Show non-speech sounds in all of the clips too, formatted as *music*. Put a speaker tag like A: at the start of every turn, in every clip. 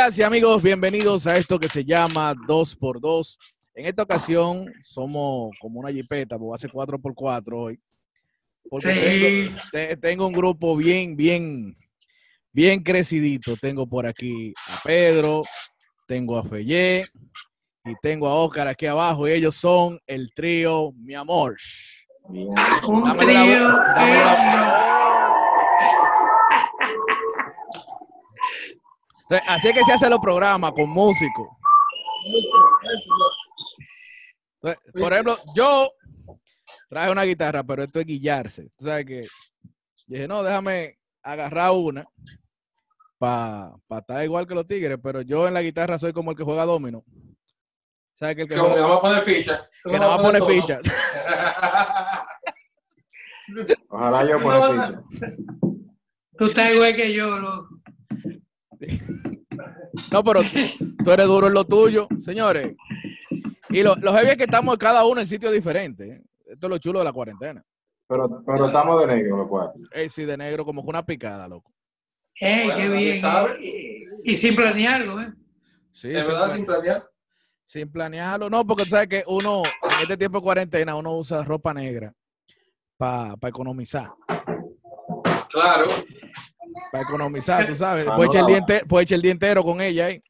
A: Amigas y amigos, bienvenidos a esto que se llama 2x2. En esta ocasión somos como una jipeta, porque hace 4x4 hoy. Porque
B: Sí.
A: tengo, te- tengo un grupo bien, bien, bien crecidito. Tengo por aquí a Pedro, tengo a Fellé y tengo a Oscar aquí abajo. Y ellos son el trío Mi Amor.
B: Un
A: la
B: trío.
A: voz, dámele la- Así es que se hacen los programas con músicos. Por ejemplo, yo traje una guitarra, pero esto es guillarse. Tú sabes que dije, no, déjame agarrar una para estar igual que los tigres, pero yo en la guitarra soy como el que juega domino. ¿Sabes que el que
C: Que me
A: juega,
C: vamos a poner ficha.
A: que nada más pone ficha?
D: Ojalá yo pueda
C: no. *laughs*
B: Tú estás igual que yo, loco. *laughs*
A: No, pero tú eres duro en lo tuyo, señores. Y lo, lo heavy es que estamos cada uno en sitios diferentes. ¿eh? Esto es lo chulo de la cuarentena.
D: Pero, pero estamos de negro los cuatro.
A: Eh, sí, de negro, como que una picada, loco.
B: ¡Ey,
C: Bueno,
B: qué bien! Y, y sin planearlo, ¿eh?
A: Sí,
C: De
A: sin,
C: verdad, sin planear.
A: sin planearlo. No, porque tú sabes que uno, en este tiempo de cuarentena, uno usa ropa negra para economizar.
C: Claro.
A: Para economizar, tú sabes.
D: Pa'
A: Puedes echar, el día
D: lavar.
A: ente- puedes echar el día entero con ella ahí.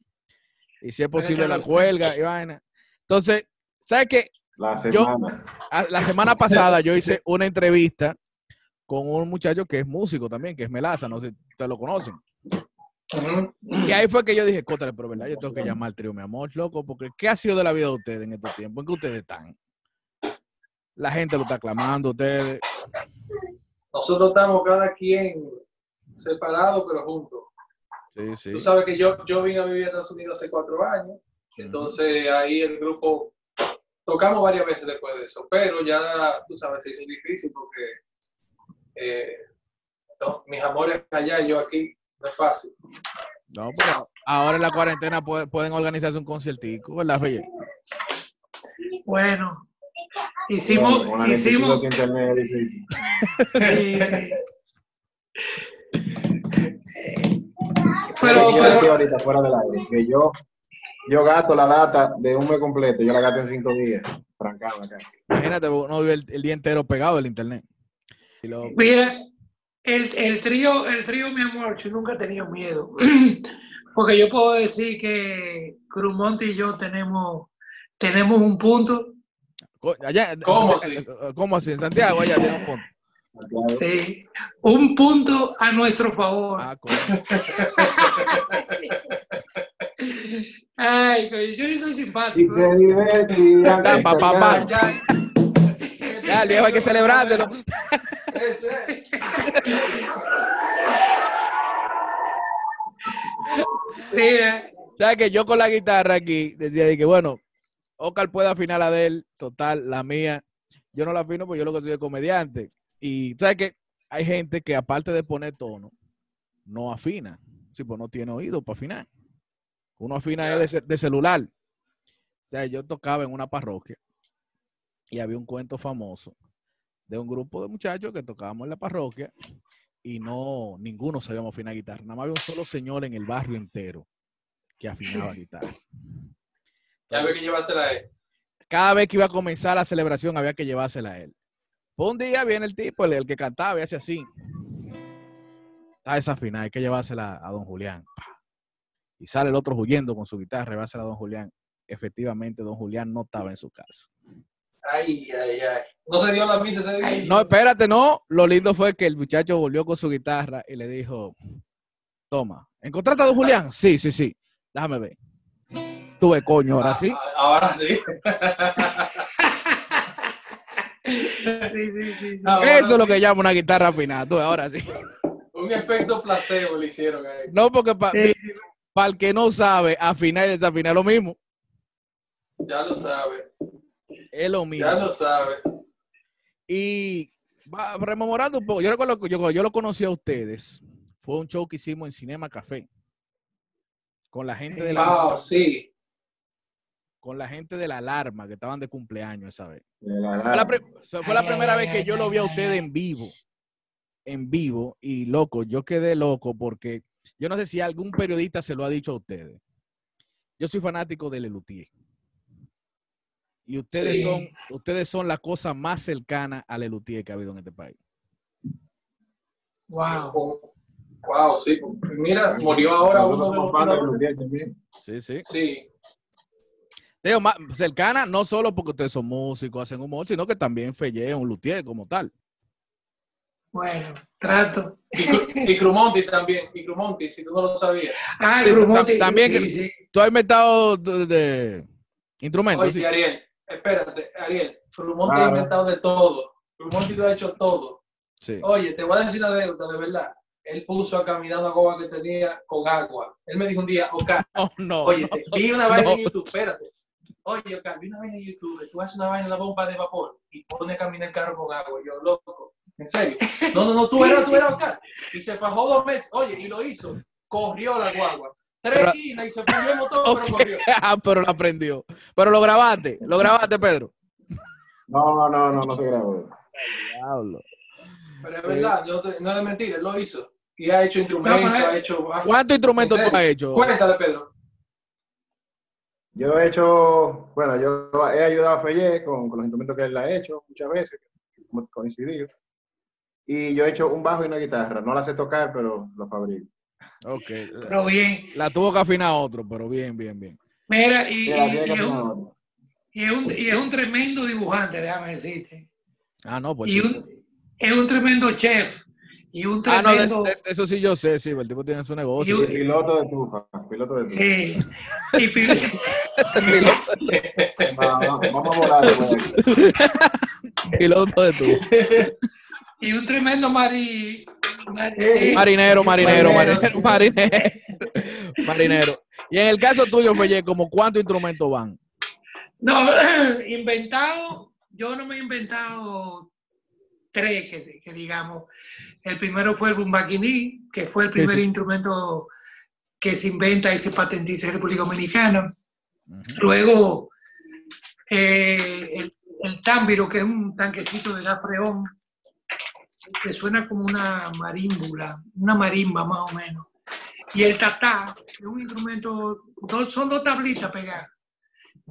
A: Y si es posible, la cuelga y vaina. Entonces, ¿sabes qué?
D: La semana.
A: Ah, La semana pasada yo hice una entrevista con un muchacho que es músico también, que es Melaza, no sé si ustedes lo conocen. Y ahí fue que yo dije, Cótale, pero verdad, yo tengo que llamar al trío, mi amor, loco, porque ¿qué ha sido de la vida de ustedes en estos tiempos? ¿En qué ustedes están? La gente lo está aclamando, ustedes.
C: Nosotros estamos cada quien separado, pero juntos.
A: Sí, sí.
C: Tú sabes que yo, yo vine a vivir a Estados Unidos hace cuatro años. Entonces ahí el grupo tocamos varias veces después de eso, pero ya tú sabes, se hizo difícil porque eh, no, mis amores allá y yo aquí no es fácil.
A: No, pero ahora en la cuarentena puede- pueden organizarse un conciertico, ¿verdad, Feye?
B: Bueno, hicimos, hicimos, *laughs* eh,
C: Pero,
D: Yo ahorita fuera del aire que yo, yo gasto la data de un mes completo, yo la gasto en cinco días. Trancado acá.
A: Imagínate, uno vive el, el día entero pegado al internet. Y lo-
B: mira, el, el trío, el trío, mi amor, yo nunca he tenido miedo. *clears throat* Porque yo puedo decir que Crumonte y yo tenemos, tenemos un punto.
A: allá-
C: ¿Cómo
A: eh,
C: así?
A: eh, ¿Cómo así? En Santiago allá tiene un punto.
B: Sí, un punto a nuestro favor.
A: Ah. *laughs*
B: Ay, yo no soy
D: Y
B: simpático.
D: se.
A: Ya, pa, pa, pa.
C: ya,
A: Ya, el viejo hay que celebrárselo.
C: Eso es. *laughs*
B: Mira,
A: ¿Sabes que yo con la guitarra aquí decía de que, bueno, Oscar puede afinar la de él, total, la mía. Yo no la afino porque yo lo que soy es comediante. Y sabes que hay gente que aparte de poner tono, no afina. Sí, pues no tiene oído para afinar. Uno afina es de, ce- de celular. O sea, yo tocaba en una parroquia y había un cuento famoso de un grupo de muchachos que tocábamos en la parroquia y no, ninguno sabíamos afinar guitarra. Nada más había un solo señor en el barrio entero que afinaba guitarra.
C: Que llevársela a él.
A: Cada vez que iba a comenzar la celebración había que llevársela a él. Un día viene el tipo, el, el que cantaba y hace así. Está desafinada, hay que llevársela a don Julián. Y sale el otro huyendo con su guitarra, llevársela a don Julián. Efectivamente, don Julián no estaba en su casa.
C: Ay, ay, ay. No se dio la misa ese día.
A: No, espérate, no. Lo lindo fue que el muchacho volvió con su guitarra y le dijo, toma, ¿encontraste a don Julián? Sí, sí, sí. Déjame ver. Tuve coño, ahora sí.
C: Ah, Ahora sí. *laughs*
B: sí, sí, sí, sí.
C: Ahora
A: Eso es lo que llama una guitarra afinada. Tú, ahora sí.
C: Un efecto placebo le hicieron a él.
A: No, porque para
B: Sí,
A: el que no sabe, afinar y desafinar es lo mismo.
C: Ya lo sabe.
A: Es lo mismo.
C: Ya lo sabe.
A: Y va, rememorando un poco, yo recuerdo que yo, yo lo conocí a ustedes. Fue un show que hicimos en Cinema Café. Con la gente de la,
C: Ah, sí.
A: Con la gente de la alarma que estaban de cumpleaños esa vez.
D: La
A: Fue la, pri- fue la
B: Ay,
A: primera
B: ay,
A: vez que
B: ay,
A: yo lo vi a ustedes en vivo. En vivo. Y loco, yo quedé loco porque Yo no sé si algún periodista se lo ha dicho a ustedes. Yo soy fanático de Lelutier. Y ustedes
B: Sí.
A: son, ustedes son la cosa más cercana a Lelutier que ha habido en este país.
B: Wow.
C: Wow, sí. Mira, murió ahora uno de los
D: también.
A: Sí, sí.
C: Sí,
A: Digo, más cercana no solo porque ustedes son músicos, hacen humor, sino que también Felle es un luthier como tal.
B: Bueno, trato.
C: y, Cru- y Crumonti también. Y Crumonti, si tú no lo sabías.
B: Ah,
A: Sí,
B: Grumonte,
A: tam- también
B: sí.
A: Tú has inventado de, de instrumentos,
C: Oye,
A: sí.
C: Ariel, espérate, Ariel. Crumonti
D: Claro.
C: ha inventado de todo. Crumonti lo ha hecho todo.
A: Sí.
C: Oye, te voy a decir una deuda, de verdad. Él puso a caminar una goma que tenía con agua. Él me dijo un día, Ocar, *laughs*
A: Oh, no.
C: oye, te- vi una vaina
A: no.
C: en YouTube, espérate. Oye, vi una vaina en YouTube, tú haces una vaina en la bomba de vapor y pones a caminar el carro con agua. Y yo, loco, ¿en serio? No, no, no, tú *laughs* eras, tú eras Ocar. Y se fajó dos meses, oye, y lo hizo. Corrió la guagua. Tres
A: Pero-
C: esquinas y se fundió el motor, pero corrió. *laughs*
A: Ah, pero lo aprendió. Pero lo grabaste, lo grabaste, Pedro.
D: No, no, no, no se grabó.
A: Diablo.
C: Pero es verdad, yo te- no es mentira, él lo hizo. Y ha hecho instrumentos,
B: No,
C: ha hecho...
A: ¿Cuántos instrumentos
C: ¿En
A: tú has hecho?
C: Cuéntale, Pedro.
D: Yo he hecho, bueno, yo he ayudado a Felle con, con los instrumentos que él ha hecho muchas veces, hemos coincidido. Y yo he hecho un bajo y una guitarra. No la sé tocar, pero lo fabrico.
A: Ok.
B: Pero bien.
A: La tuvo que afinar otro, pero bien, bien, bien.
B: Mira, y, es un, y es un- y es un tremendo dibujante, déjame decirte.
A: Ah, no, pues.
B: Y un, es un tremendo chef. Y un
A: Ah, no, de,
B: tremendo.
A: de- de eso sí yo sé, sí, el tipo tiene su negocio.
B: Y un-
D: Piloto de tufa, piloto de tufa.
B: Sí. Y, pi- *laughs*
D: Va- va- vamos a volar. *laughs*
A: Piloto de tú.
B: y un tremendo mari, mari-
A: Marinero, marinero,
C: Marinero.
A: marinero, *laughs* marinero. Marinero. Y en el caso tuyo, Felle, como cuántos instrumentos van?
B: No, *clears throat* inventado, yo no me he inventado tres, que, que digamos. El primero fue el bumbaquiní, que fue el primer
A: sí.
B: instrumento que se inventa y se patentiza en República Dominicana. Luego, eh, el, el támbiro, que es un tanquecito de gas freón, que suena como una marímbula, una marimba más o menos. Y el tatá, que es un instrumento, dos- son dos tablitas pegadas.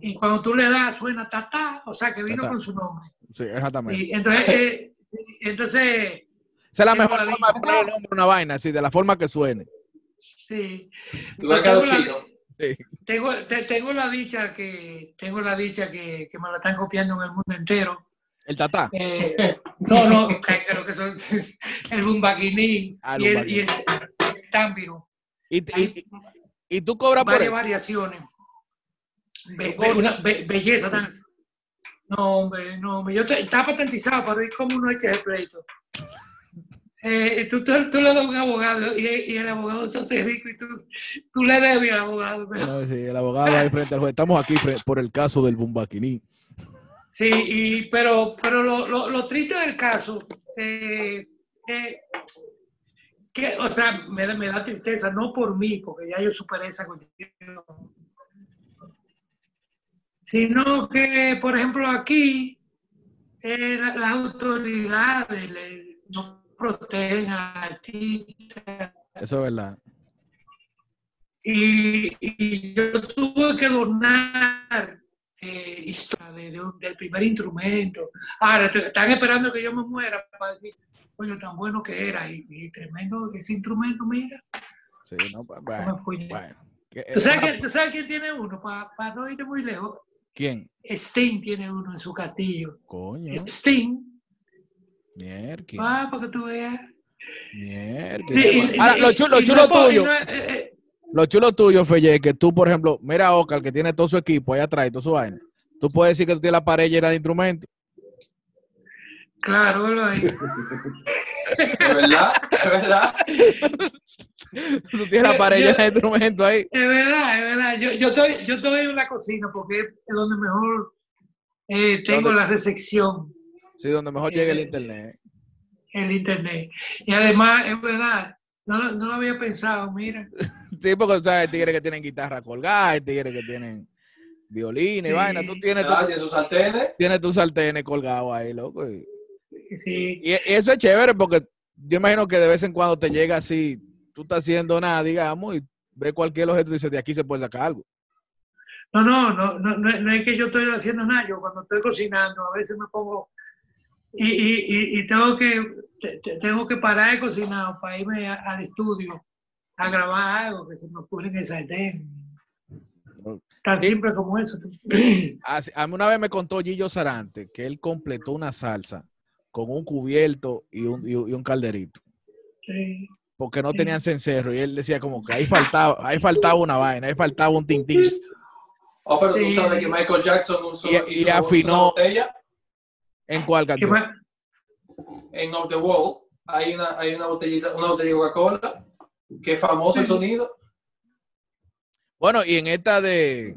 B: Y cuando tú le das, suena tatá, o sea que vino
A: Tatá.
B: con su nombre.
A: Sí, exactamente.
B: Y entonces, eh, entonces
A: Esa es la mejor forma de poner el nombre a una vaina, así, de la forma que suene.
B: sí.
C: Lo ha quedado
B: Tengo la-
C: chino.
A: Sí.
B: Tengo, te- tengo la dicha que tengo la dicha que, que me la están copiando en el mundo entero.
A: El tatá.
B: Eh, no, no, creo que son *laughs* el bumbaquiní
A: Ah, el
B: y, el, y el, el támbiro.
A: Y, tú cobras por
B: varias
A: eso.
B: variaciones. Be-
A: Tú
B: be-
A: cobras-
B: una be- belleza tan. No, hombre, no, hombre. Yo te, está patentizado para ver cómo no hay que hacer pleito. Eh, tú, tú, tú le das a un abogado y, y el abogado se hace rico y tú, tú le debes al abogado. pero-
A: No, sí, el abogado ahí frente al juez. Estamos aquí por el caso del Bumbaquiní.
B: Sí, y, pero, pero lo, lo, lo triste del caso, eh, eh, que, o sea, me, da- me da tristeza, no por mí, porque ya yo superé esa cuestión, sino que, por ejemplo, aquí eh, la- las autoridades le- no protegen al artista
A: Eso es verdad.
B: y, y yo tuve que donar eh, historia de- de un- del primer instrumento. Ahora, te- están esperando que yo me muera para decir, coño, tan bueno que era y, y tremendo ese instrumento, mira.
A: Sí, no, pues, bueno. Que-
B: ¿Tú, sabes quién, tú sabes quién tiene uno? Para no irte muy lejos.
A: ¿Quién?
B: Sting tiene uno en su castillo.
A: Coño.
B: Sting,
A: Mierda.
B: va, para que tú veas.
A: Mierda.
B: Sí,
A: Ahora,
B: y-
A: lo chulo, lo
B: y
A: chulo
B: no
A: tuyo,
B: no eh, eh,
A: lo chulo tuyo, Felle, es que tú, por ejemplo, mira a Oscar, que tiene todo su equipo ahí atrás y todo su vaina. Tú puedes decir que tú tienes la pared llena de instrumentos.
B: claro, velo ahí.
C: ¿Es verdad? ¿Es verdad? *laughs* *laughs*
A: Tú tienes la pared llena de instrumentos ahí.
B: Es verdad, es verdad. Yo, yo, estoy, yo estoy en la cocina porque es donde mejor eh, tengo
A: ¿Dónde?
B: la recepción,
A: Sí, donde mejor llegue el
B: Eh,
A: internet.
B: el internet. Y además, es verdad, no, lo- no lo había pensado, mira. *laughs*
A: Sí, porque tú sabes, hay tigres que tienen guitarra colgada, hay tigres que tienen violines y
B: Sí.
A: vaina. Tú tienes,
C: Ah,
A: tu-
C: sus sartenes.
A: tienes tus sartenes colgados ahí, loco. Y,
B: Sí,
A: y eso es chévere porque yo imagino que de vez en cuando te llega así, tú estás haciendo nada, digamos, y ve cualquier objeto y dices, de aquí se puede sacar algo.
B: No, no, no, no, no, no es que yo estoy haciendo nada. Yo cuando estoy cocinando, a veces me pongo y, y, y, tengo que te- te- tengo que parar de cocinar para irme a- al estudio a grabar algo que se me ocurre en el sartén. Tan
A: Sí.
B: simple como eso. *clears throat*
A: A mí una vez me contó Gillo Sarante que él completó una salsa con un cubierto y un, y un- y un calderito,
B: Sí.
A: Porque no tenían cencerro. Y él decía como que ahí faltaba, ahí faltaba una vaina, ahí faltaba un tintín.
C: Oh, pero tú
B: Sí.
C: sabes que Michael Jackson usó,
A: Y- y
C: hizo
A: afinó.
C: una botella
A: ¿En cuál
B: ¿Qué
A: canción?
C: en Off the Wall. Hay una, hay una botellita, una botella de Coca-Cola, que es famoso el
B: Sí.
C: sonido.
A: Bueno, y en esta de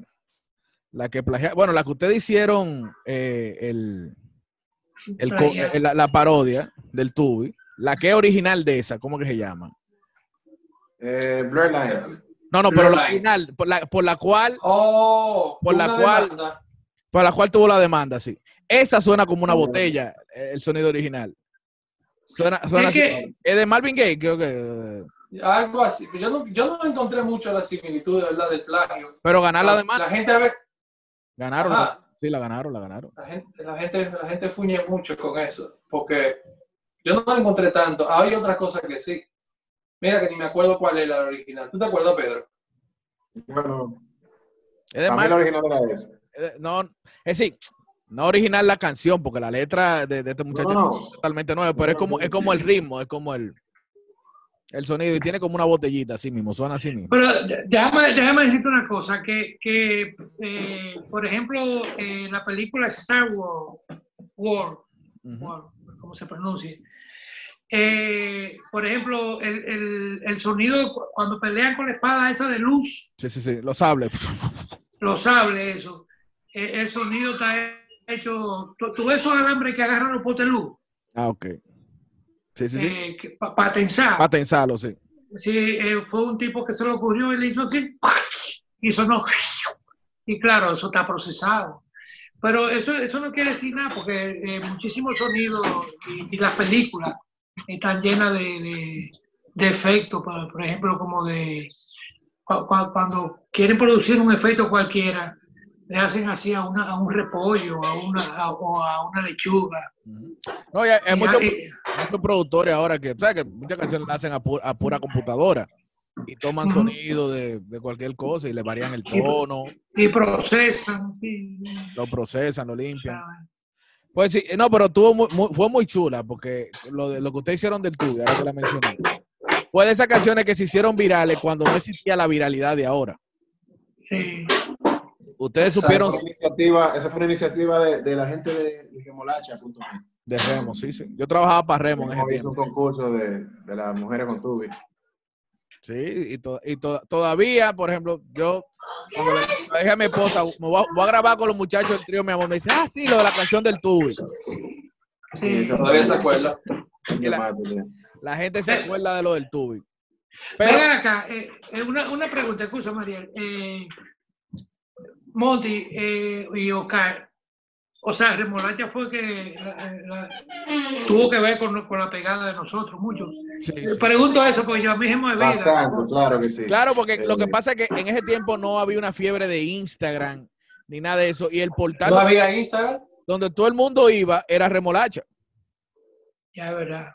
A: la que plagia, bueno, la que ustedes hicieron eh, el, el
B: Playa.
A: eh, la, la parodia del Tubi, la que es original de esa, ¿cómo que se llama?
D: Eh, Blur Lines.
A: No, no, pero la original, por la, por la cual,
C: Oh,
A: Por la cual-
C: demanda.
A: por la cual tuvo la demanda, sí. Esa suena como una
D: Sí.
A: botella, eh, el sonido original. Suena, suena
B: Es
A: así.
B: que-
A: Es de Marvin Gaye, creo que. eh,
C: Algo así. Yo no, yo no encontré mucho la similitud de verdad del plagio.
A: Pero ganar la demanda.
C: La gente a veces,
A: Ganaron. Sí, la ganaron, la ganaron.
C: la gente, la gente, la gente fuñe mucho con eso, porque yo no lo encontré tanto. Hay otra cosa que sí. Mira que ni me acuerdo cuál es la original. ¿Tú te acuerdas, Pedro?
D: Bueno,
A: Es de
D: la original era esa.
A: eh, no, es decir, no original la canción, porque la letra de, de este muchacho
D: no.
A: es totalmente nueva, pero es como, es como el ritmo, es como el, el sonido, y tiene como una botellita así mismo, suena así mismo.
B: Pero déjame, déjame decirte una cosa, que, que eh, por ejemplo, eh, la película Star Wars, War, como se pronuncia, eh, por ejemplo, el, el, el sonido cu- cuando pelean con la espada esa de luz,
A: Sí, sí, sí, los sables.
B: los sables, eso, eh, el sonido está hecho, tú, tú ves esos alambres que agarran los potes de luz,
A: Ah, ok. Sí, sí, sí.
B: eh, pa- para tensar.
A: Para tensarlo, sí.
B: Sí, eh, fue un tipo que se le ocurrió y le hizo así, y sonó. Y claro, eso está procesado. Pero eso, eso no quiere decir nada, porque eh, muchísimos sonidos y, y las películas están llenas de, de, de efectos, por, por ejemplo, como de cu- cu- cuando quieren producir un efecto cualquiera, le hacen así a, una, a un repollo a una, a- o a una lechuga.
A: No, y hay,
B: Y-
A: muchos,
B: y-
A: muchos productores ahora que, ¿sabes? Que muchas canciones las hacen a, pu- a pura computadora y toman sonido de, de cualquier cosa y le varían el tono,
B: y procesan. sí,
A: lo procesan, lo limpian. Pues sí, no, pero tuvo muy- muy- fue muy chula porque lo, de, lo que ustedes hicieron del tuyo, ahora que la mencioné, fue de esas canciones que se hicieron virales cuando no existía la viralidad de ahora.
B: Sí.
A: Ustedes supieron
D: Esa fue una iniciativa, esa fue una iniciativa de, de la gente de, de Gemolacha.com.
A: de Remo, sí, sí. Yo trabajaba para Remo en ese
D: Hizo un concurso de, de las mujeres con tubi.
A: Sí, y, to- y to- todavía, por ejemplo, yo cuando le, le dije a mi esposa, me voy a, voy a grabar con los muchachos del trío, mi amor, me dice, ah, sí, lo de la canción del tubi.
B: Sí.
C: Todavía se acuerda.
A: La- gente se acuerda de lo del tubi. Pero,
B: Vengan acá, eh, eh, una, una pregunta, excusa Mariel. Eh, Monty eh, y Oscar, o sea, Remolacha fue que la- la- tuvo que ver con, con la pegada de nosotros, mucho.
A: sí,
B: Eh,
A: sí.
B: Pregunto eso porque yo a mí se me.
D: Bastante, claro que sí.
A: Claro, porque lo que
D: Eh,
A: pasa es que en ese tiempo no había una fiebre de Instagram ni nada de eso. Y el portal
C: ¿No había Instagram?
A: donde todo el mundo iba era remolacha.
B: Ya es verdad.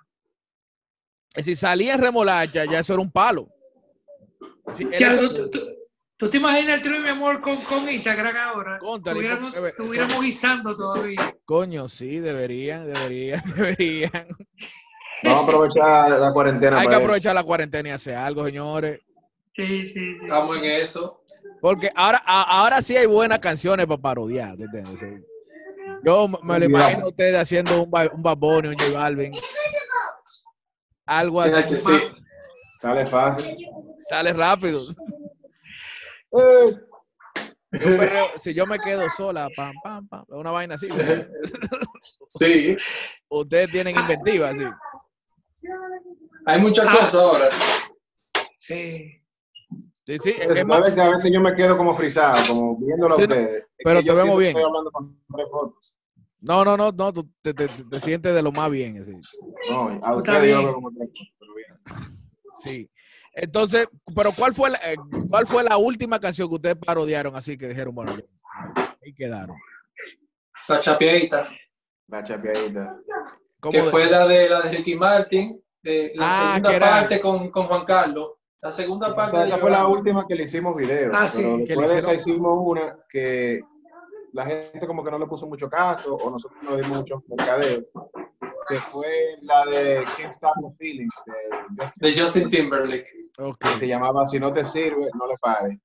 A: Es decir, salía en remolacha, ya eso era un palo. Sí, el
B: Ya,
A: hecho-
B: tú, tú- tú te imaginas el trío, mi amor, con, con Instagram ahora?
A: Contra,
B: Estuviéramos,
A: porque-
B: estuviéramos guisando todavía.
A: Coño, sí, deberían, deberían, *laughs* deberían.
D: Vamos a aprovechar la cuarentena
A: Hay que aprovechar la cuarentena y hacer algo, señores.
B: Sí, sí, sí.
C: Estamos en eso.
A: Porque ahora, a- ahora sí hay buenas canciones para parodiar. Yo me- lo imagino a ustedes haciendo un, un Bad Bunny, un J Balvin. Algo así.
C: Sí, sí.
D: Sale fácil.
A: Sale rápido.
D: Eh,
A: Yo perreo- si yo me quedo sola, pam, pam, pam, una vaina así. *laughs*
C: Sí.
A: Ustedes tienen inventiva, sí.
C: Hay muchas
B: Ah.
C: cosas ahora.
B: Sí.
A: Sí, sí. Es
D: a, veces, a veces yo me quedo como frisado, como viéndolo a
A: Sí, no,
D: ustedes. Es
A: pero
D: que
A: te vemos bien.
D: Estoy hablando con tres fotos.
A: no, no, no, no, tú te, te- te sientes de lo más bien. así.
D: No, a ustedes yo
B: bien.
D: lo veo como tres fotos, pero bien.
A: Sí. Entonces, pero ¿cuál fue, la, eh, ¿cuál fue la última canción que ustedes parodiaron así que dijeron, bueno, ya, ahí quedaron?
C: La chapeadita,
D: La chapeadita.
A: ¿Cómo
C: que
A: de-
C: fue la de la de Ricky Martin, de la
A: Ah,
C: segunda parte con, con Juan Carlos. La segunda parte
D: Esa,
C: de
D: esa fue la última que le hicimos video.
B: Ah, sí,
D: pero después de esa hicimos una que la gente como que no le puso mucho caso o nosotros no dimos mucho mercadeo. Que fue la de Can't Stop the Feelings de Justin,
C: de Justin Timberlake.
A: Ok,
D: que se llamaba Si no te sirve, no le pares.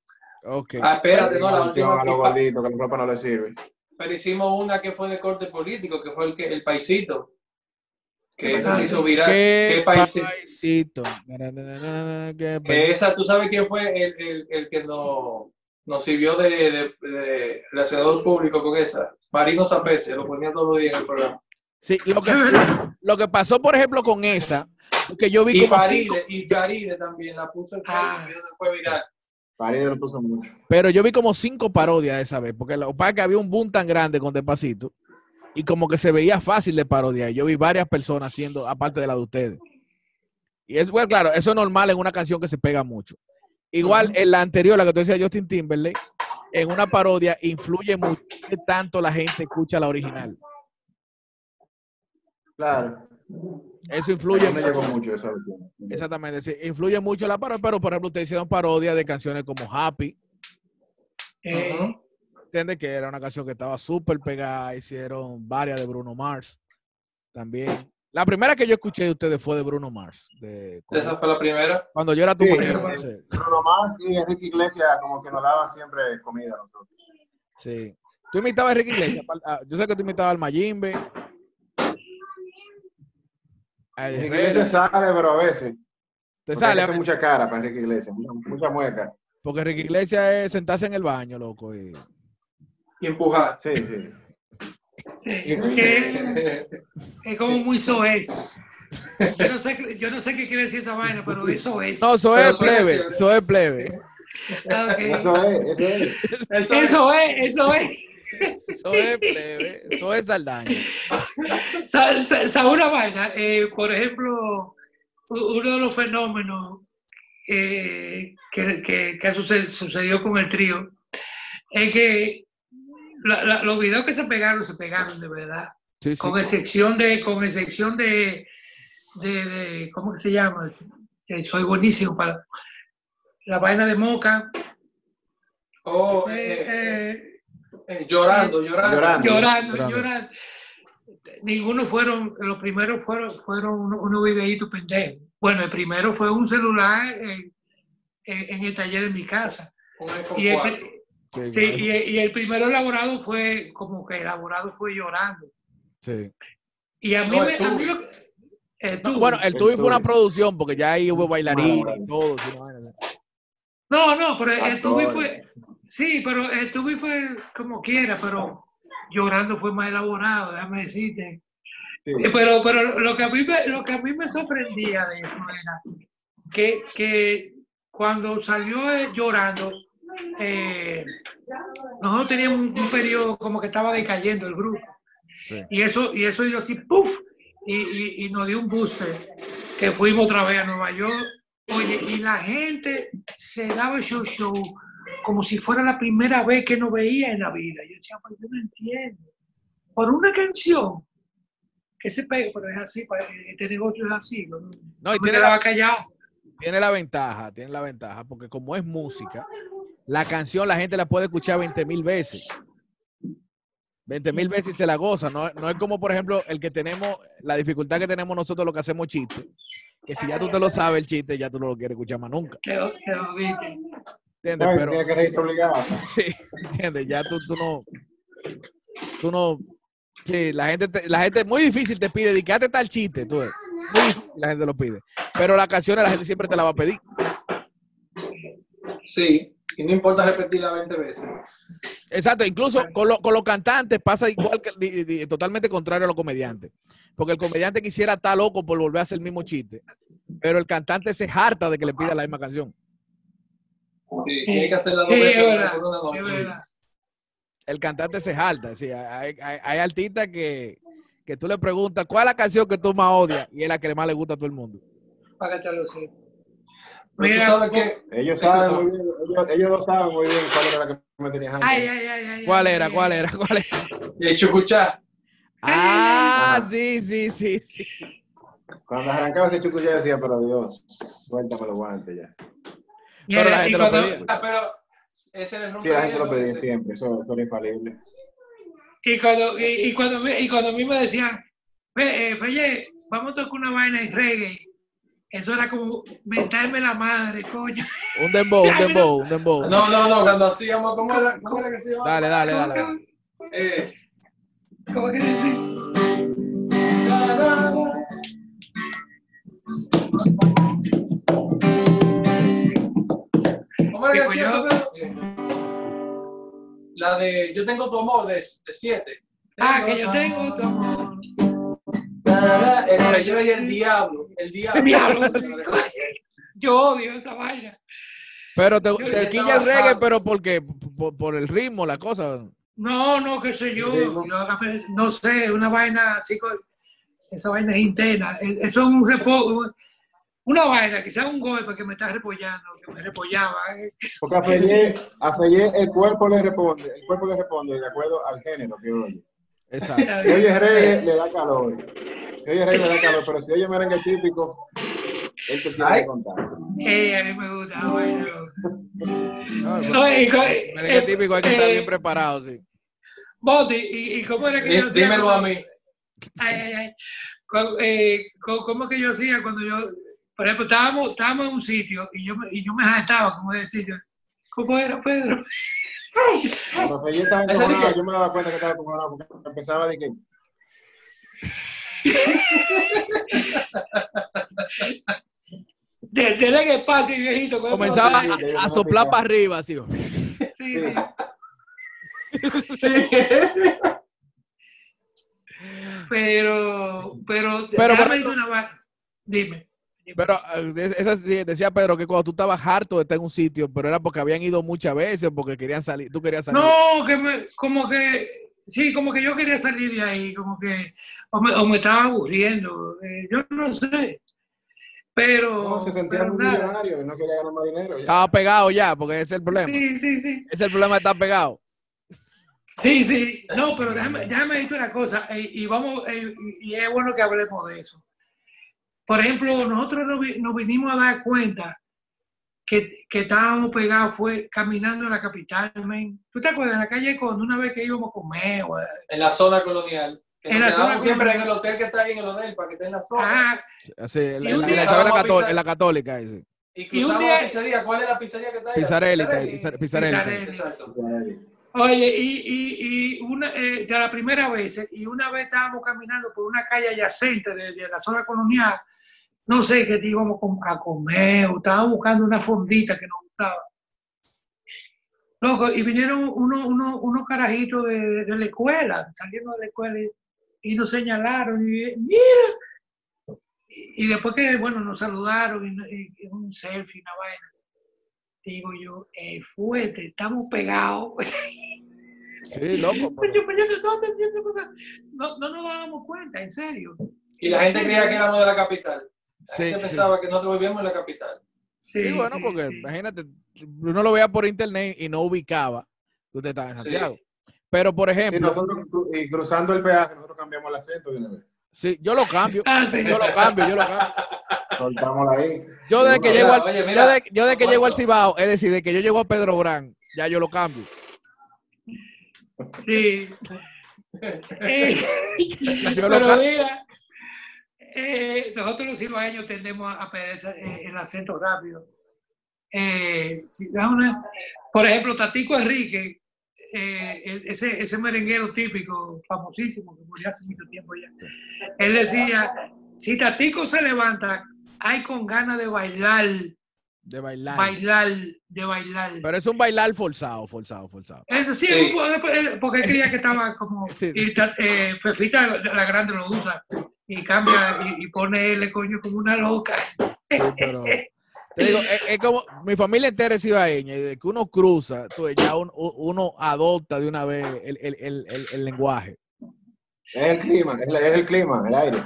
A: ok.
C: Ah, espérate, no, la última
D: a los
C: que pa-
D: gorditos que la ropa no le sirve.
C: Pero hicimos una que fue de corte político, que fue el, que, el paisito. Que esa se hizo viral.
A: ¿Qué
C: ¿Qué paisito?
A: paisito? Na, na, na, na, na, qué
C: Que esa, ¿tú sabes quién fue el, el, el que nos, nos sirvió de, de, de relacionador público con esa? Marino Zapete, lo ponía todos los días en el programa.
A: Sí, lo que, lo que pasó, por ejemplo, con esa, que yo vi
C: Y
A: como cinco,
C: Faride, y Faride también la puso en
B: Ah.
C: Fue viral.
D: París lo puso mucho.
A: pero yo vi como cinco parodias esa vez, porque lo que había un boom tan grande con Despacito, y como que se veía fácil de parodiar. Yo vi varias personas haciendo, aparte de la de ustedes. Y es, bueno, claro, eso es normal en una canción que se pega mucho. Igual en la anterior, la que tú decías, Justin Timberlake, en una parodia influye mucho que tanto la gente escucha la original.
D: Claro.
A: Eso influye
D: No me llegó
A: mucho.
D: mucho esa versión.
A: Exactamente, sí, influye mucho la parodia, pero por ejemplo, ustedes hicieron parodias de canciones como Happy,
B: Eh,
C: Ujú.
A: ¿entiendes? Que era una canción que estaba súper pegada, hicieron varias de Bruno Mars también. La primera que yo escuché de ustedes fue de Bruno Mars, de
C: Esa fue la primera.
A: cuando yo era tu
D: Sí,
A: marido,
D: sí.
A: no sé.
D: Bruno Mars y Enrique Iglesias como que nos daban siempre comida a nosotros.
A: Sí. Tú imitabas a Enrique Iglesias, ah, yo sé que tú imitabas al Mayimbe. A.
D: Iglesias sale, pero a veces.
A: Te sale,
D: hace mucha cara para Enrique Iglesias, mucha, mucha mueca.
A: porque Enrique Iglesias es sentarse en el baño, loco. y-
C: Y empujar.
D: Sí, sí. *laughs*
B: es como muy soez. Yo no, sé, qué- yo no sé qué quiere decir esa vaina, pero eso es.
A: No, eso es plebe, eso es plebe.
B: Ah.
D: Eso es, eso es.
C: Eso
B: Eso es, eso es.
A: Es plebe, es Saldaña.
B: Sa- sa- ¿Sabe una vaina? Eh, por ejemplo, uno de los fenómenos eh, que, que, que suce- sucedió con el trío es que la- la- los videos que se pegaron, se pegaron de verdad.
A: Sí, sí.
B: Con excepción de, con excepción de, de, de- ¿cómo que se llama? Eh, soy buenísimo para la vaina de Moca.
C: Oh,
B: eh,
C: eh,
B: eh,
C: eh, llorando, llorando.
D: Llorando.
B: llorando,
A: Llorando.
B: llorando. Ninguno fueron, los primeros fueron, fueron unos, unos videitos pendejos. Bueno, el primero fue un celular en, en- en el taller de mi casa. Y el,
C: 4.
A: Sí,
B: y, y el primero elaborado fue como que elaborado fue llorando.
A: sí.
B: Y a mí,
C: No,
B: me,
C: el
B: a mí lo el
A: No, bueno, el
D: El
A: tubi fue una producción porque ya ahí hubo bailarines y todo. no.
B: No, pero el tubi
D: Actores.
B: fue, sí, pero el tubi fue como quiera, pero llorando fue más elaborado, déjame decirte.
D: Sí.
B: Eh, Pero, pero lo, que a mí me, lo que a mí me sorprendía de eso era que, que cuando salió eh, llorando, eh, nosotros teníamos un, un periodo como que estaba decayendo el grupo.
A: Sí.
B: Y eso, y eso yo así, ¡puf! Y, y, y nos dio un booster, que fuimos otra vez a Nueva York. Oye, y la gente se daba show show como si fuera la primera vez que nos veía en la vida. Yo decía, pues yo no entiendo. Por una canción que se pega, pero es así, pues, este negocio es así. No,
A: No, y tiene la,
B: callado.
A: tiene la ventaja, tiene la ventaja, porque como es música, la canción la gente la puede escuchar 20 mil veces. 20 mil veces y se la goza. No, no es como, por ejemplo, el que tenemos, la dificultad que tenemos nosotros lo que hacemos chistes. Que si ya tú te lo sabes el chiste, ya tú no lo quieres escuchar más nunca.
B: Te lo, te lo.
A: ¿Entiendes? Pero,
D: Tiene que registrar obligado. *laughs*
A: sí, ¿entiendes? Ya tú, tú no, tú no, sí, la gente, te- la gente, muy difícil te pide, dedicate tal chiste, tú. Muy difícil la gente lo pide. Pero la canción la gente siempre te la va a pedir.
C: Sí, y no importa repetirla 20 veces.
A: Exacto, incluso con, lo- con los cantantes pasa igual que di- di- totalmente contrario a los comediantes. Porque el comediante quisiera estar loco por volver a hacer el mismo chiste, pero el cantante se harta de que le pida la misma canción.
C: Sí, tiene que hacerla dos
B: Sí,
C: veces
B: es
C: para
B: verdad,
C: por una noche.
B: es verdad.
A: El cantante se harta. sí, hay, hay- hay artistas que, que tú le preguntas cuál es la canción que tú más odias y es la que más le gusta a todo el mundo.
B: Para que te lo sepa.
C: Pero tú
B: Mira,
C: sabes
B: po-
C: que
D: Ellos saben muy bien, ellos, ellos lo saben muy bien cuál era la que me tenías antes.
B: Ay, ay, ay, ay,
A: ¿Cuál
B: ay,
A: era?
B: ay,
A: ¿Cuál
B: ay.
A: era? ¿Cuál era?
C: el chucuchá.
A: Ah, sí, sí, sí, sí.
D: Cuando arrancaba ese chucu yo decía, pero Dios, suéltame los guantes ya.
B: Y
A: Pero la
B: y
A: gente lo
B: cuando-
A: pedía.
C: Ah, pero ese era el
D: Sí, la gente lo pedía
C: ese.
D: siempre, eso, eso era infalible.
B: Y cuando, y, y cuando, y cuando a mí me decían, "Ve, eh, vamos a tocar una vaina en reggae, eso era como mentarme la madre, coño.
A: Un dembow, un *laughs* dembow, un dembow.
C: No, no, no, cuando hacíamos, ¿cómo era, cómo era que se llamaba?
A: Dale, dale, dale. dale. *laughs*
C: Eh,
B: ¿Cómo que dice?
C: ¿Cómo era que
B: Digo
C: decía
B: yo.
C: La de Yo tengo tu amor de, de siete.
B: Ah, que yo tengo tu amor.
C: El rey y el diablo. El diablo.
B: El diablo. Yo odio esa vaina.
A: Pero te,
B: Yo
A: te quilla el reggae, pero ¿por qué? Por, por el ritmo, la cosa.
B: No, no, qué sé yo, yo no sé, una vaina así, esa vaina es interna, es- eso es un una vaina, quizás un golpe que me está repollando, que me repollaba. eh.
D: Porque a Fellé, a Fellé el cuerpo le responde, el cuerpo le responde de acuerdo al género que oye.
A: Exacto.
D: Si oye reggae, le da calor. Si oye reggae, le da calor, pero si oye merengue típico, él te tiene que contar.
B: Eh, a mí me gusta la vaina.
A: No,
B: No, y co-
A: merengue
B: eh,
A: típico hay que estar
B: eh,
A: bien preparado, sí.
B: Boti, y, y cómo era que yo hacía
C: Dímelo a mí.
B: Ay, ay, ay. Eh, co- ¿Cómo que yo hacía cuando yo, por ejemplo, estábamos, estábamos en un sitio y yo, me- y yo me jactaba, como decir, yo, ¿cómo era Pedro?
D: Cuando Fellé estaba encojonado, yo me daba cuenta que estaba encojonado porque empezaba de que
B: De, de que espacio, viejito.
A: Comenzaba a, soplar para arriba, así.
B: Sí, sí. *laughs* Pero, pero,
A: Pero,
B: una va- Dime.
A: Pero eh, sí, decía Pedro que cuando tú estabas harto de estar en un sitio, pero era porque habían ido muchas veces, porque querían salir, tú querías salir.
B: No, que me, como que, sí, como que yo quería salir de ahí, como que, o me, o me estaba aburriendo, eh, yo no sé. Pero,
D: no, se sentía
B: pero
D: muy
B: nada.
D: millonario y no quería ganar más dinero. ya.
A: Estaba pegado ya, porque ese es el problema.
B: Sí, sí, sí.
A: Ese es el problema de estar pegado.
B: Sí, sí. No, pero déjame, déjame decirte una cosa, eh, y vamos, eh, y y es bueno que hablemos de eso. Por ejemplo, nosotros nos, nos vinimos a dar cuenta que, que estábamos pegados, fue caminando en la capital, men. ¿Tú te acuerdas en la calle cuando una vez que íbamos a comer? o-
C: En la zona colonial. Que
B: En la zona
C: siempre en
B: colonial.
C: el hotel que está ahí en el hotel para que esté en la zona.
B: Ah,
A: en,
B: Y
A: en la,
B: día
A: en la Isabel
C: vamos a
A: Cató-
C: pisar-
A: en la católica. sí.
C: y
B: y un día-
C: la pizzería. ¿Cuál es la pizzería que está ahí?
A: Pizzarelli,
C: Pizzarelli.
A: Pizzar- Pizzarelli.
B: Pizzarelli.
C: Exacto.
B: Oye, y, y, y una, eh, de la primera vez, y una vez estábamos caminando por una calle adyacente de, de la zona colonial, no sé qué íbamos a comer, o estábamos buscando una fondita que nos gustaba. Loco, y vinieron unos uno, unos carajitos de, de la escuela, saliendo de la escuela, y, y nos señalaron, y mira, y, y después que, bueno, nos saludaron, y, y- y un selfie, una vaina. Digo yo, eh, fuerte, estamos pegados. *laughs*
A: Sí, loco.
B: Pues
A: pero-
B: yo- pues yo no, estaba no, no nos dábamos cuenta, en serio.
C: Y la gente creía que éramos de la capital. La
A: Sí,
C: gente
A: sí.
C: pensaba que nosotros vivíamos en la capital.
A: Sí, bueno,
B: sí,
A: porque
B: sí.
A: imagínate, uno lo veía por internet y no ubicaba que usted estaba en
C: Sí.
A: Santiago. Pero, por
D: Sí,
A: ejemplo,
D: nosotros, y cruzando el peaje, nosotros cambiamos el acento de una vez.
A: sí, yo lo cambio. *laughs*
B: Ah, sí.
A: Yo lo cambio, yo lo cambio.
D: Soltámosla ahí.
A: Yo desde que llego al,
C: oye,
A: yo
C: mira,
A: de, yo de que llego al Cibao, es decir, de que yo llego a Pedro Brán, ya yo lo cambio.
B: Sí. Eh,
A: Yo lo
B: mira, eh, nosotros los cibaeños tendemos a pedir ese- eh, el acento rápido. Eh, si da una- por ejemplo, Tatico Enrique, eh, el- ese, ese merenguero típico, famosísimo, que murió hace mucho tiempo ya, él decía, si Tatico se levanta, hay con ganas de bailar,
A: De bailar.
B: bailar, de bailar.
A: Pero es un bailar forzado, forzado, forzado.
B: Eso sí,
C: Sí.
B: un poco, porque creía que estaba como. *laughs*
A: Sí.
B: Y eh, Fefita, la grande, lo usa y cambia y, y pone el coño como una loca.
A: Sí, pero te digo, es, es como mi familia entera es cibaeña y de que uno cruza, tú, ya un- uno adopta de una vez el, el, el, el, el lenguaje.
D: Es el clima, es, el clima, el aire.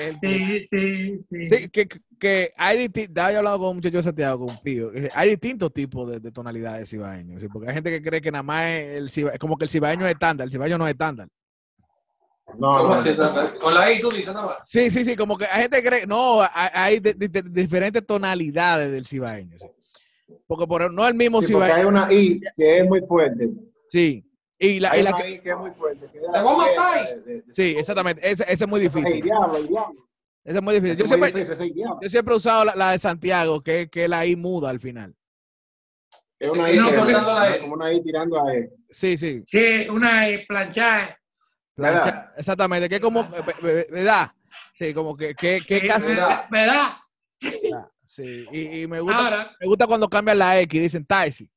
A: El-
B: Sí, sí, sí.
A: Sí, que, que hay distintos, he hablado con un muchacho de Santiago, con un tío, que hay distintos tipos de, de tonalidades cibaeños, ¿sí? porque hay gente que cree que nada más es el ciba- como que el cibaeño es estándar, el cibaeño no es estándar.
D: No,
C: ¿Cómo
D: no,
C: así? Con la I tú dices nada más.
A: Sí, sí, sí, como que hay gente que cree, no, hay, hay de- de- de- diferentes tonalidades del cibaeño, ¿sí? porque por, no es el mismo
D: sí, porque hay
A: cibaeño,
D: una I que es muy fuerte.
A: sí, y la,
D: Hay
A: y la
D: una
A: que-
D: I que es muy fuerte. que
C: Te voy a
D: la
C: matar.
D: de- de- de-
A: sí, exactamente, ese, ese es muy difícil,
D: diablo, el diablo.
A: ese es muy difícil. Yo
D: muy
A: siempre,
D: difícil, ese diablo.
A: yo siempre he usado la, la de Santiago, que, que es la I muda al final.
D: Es una
C: Es
D: I
C: no, cortando la E.
D: como una I tirando a E.
A: Sí, sí.
B: Sí, una eh, planchada.
A: Plancha-
D: ¿Verdad?
A: exactamente, que como, eh, eh, ¿verdad? Sí, como que, que, que
B: Eh,
A: casi,
C: ¿verdad?
B: ¿Verdad?
A: sí, y, y me gusta,
B: Ahora,
A: me gusta cuando cambian la X y dicen Taisi.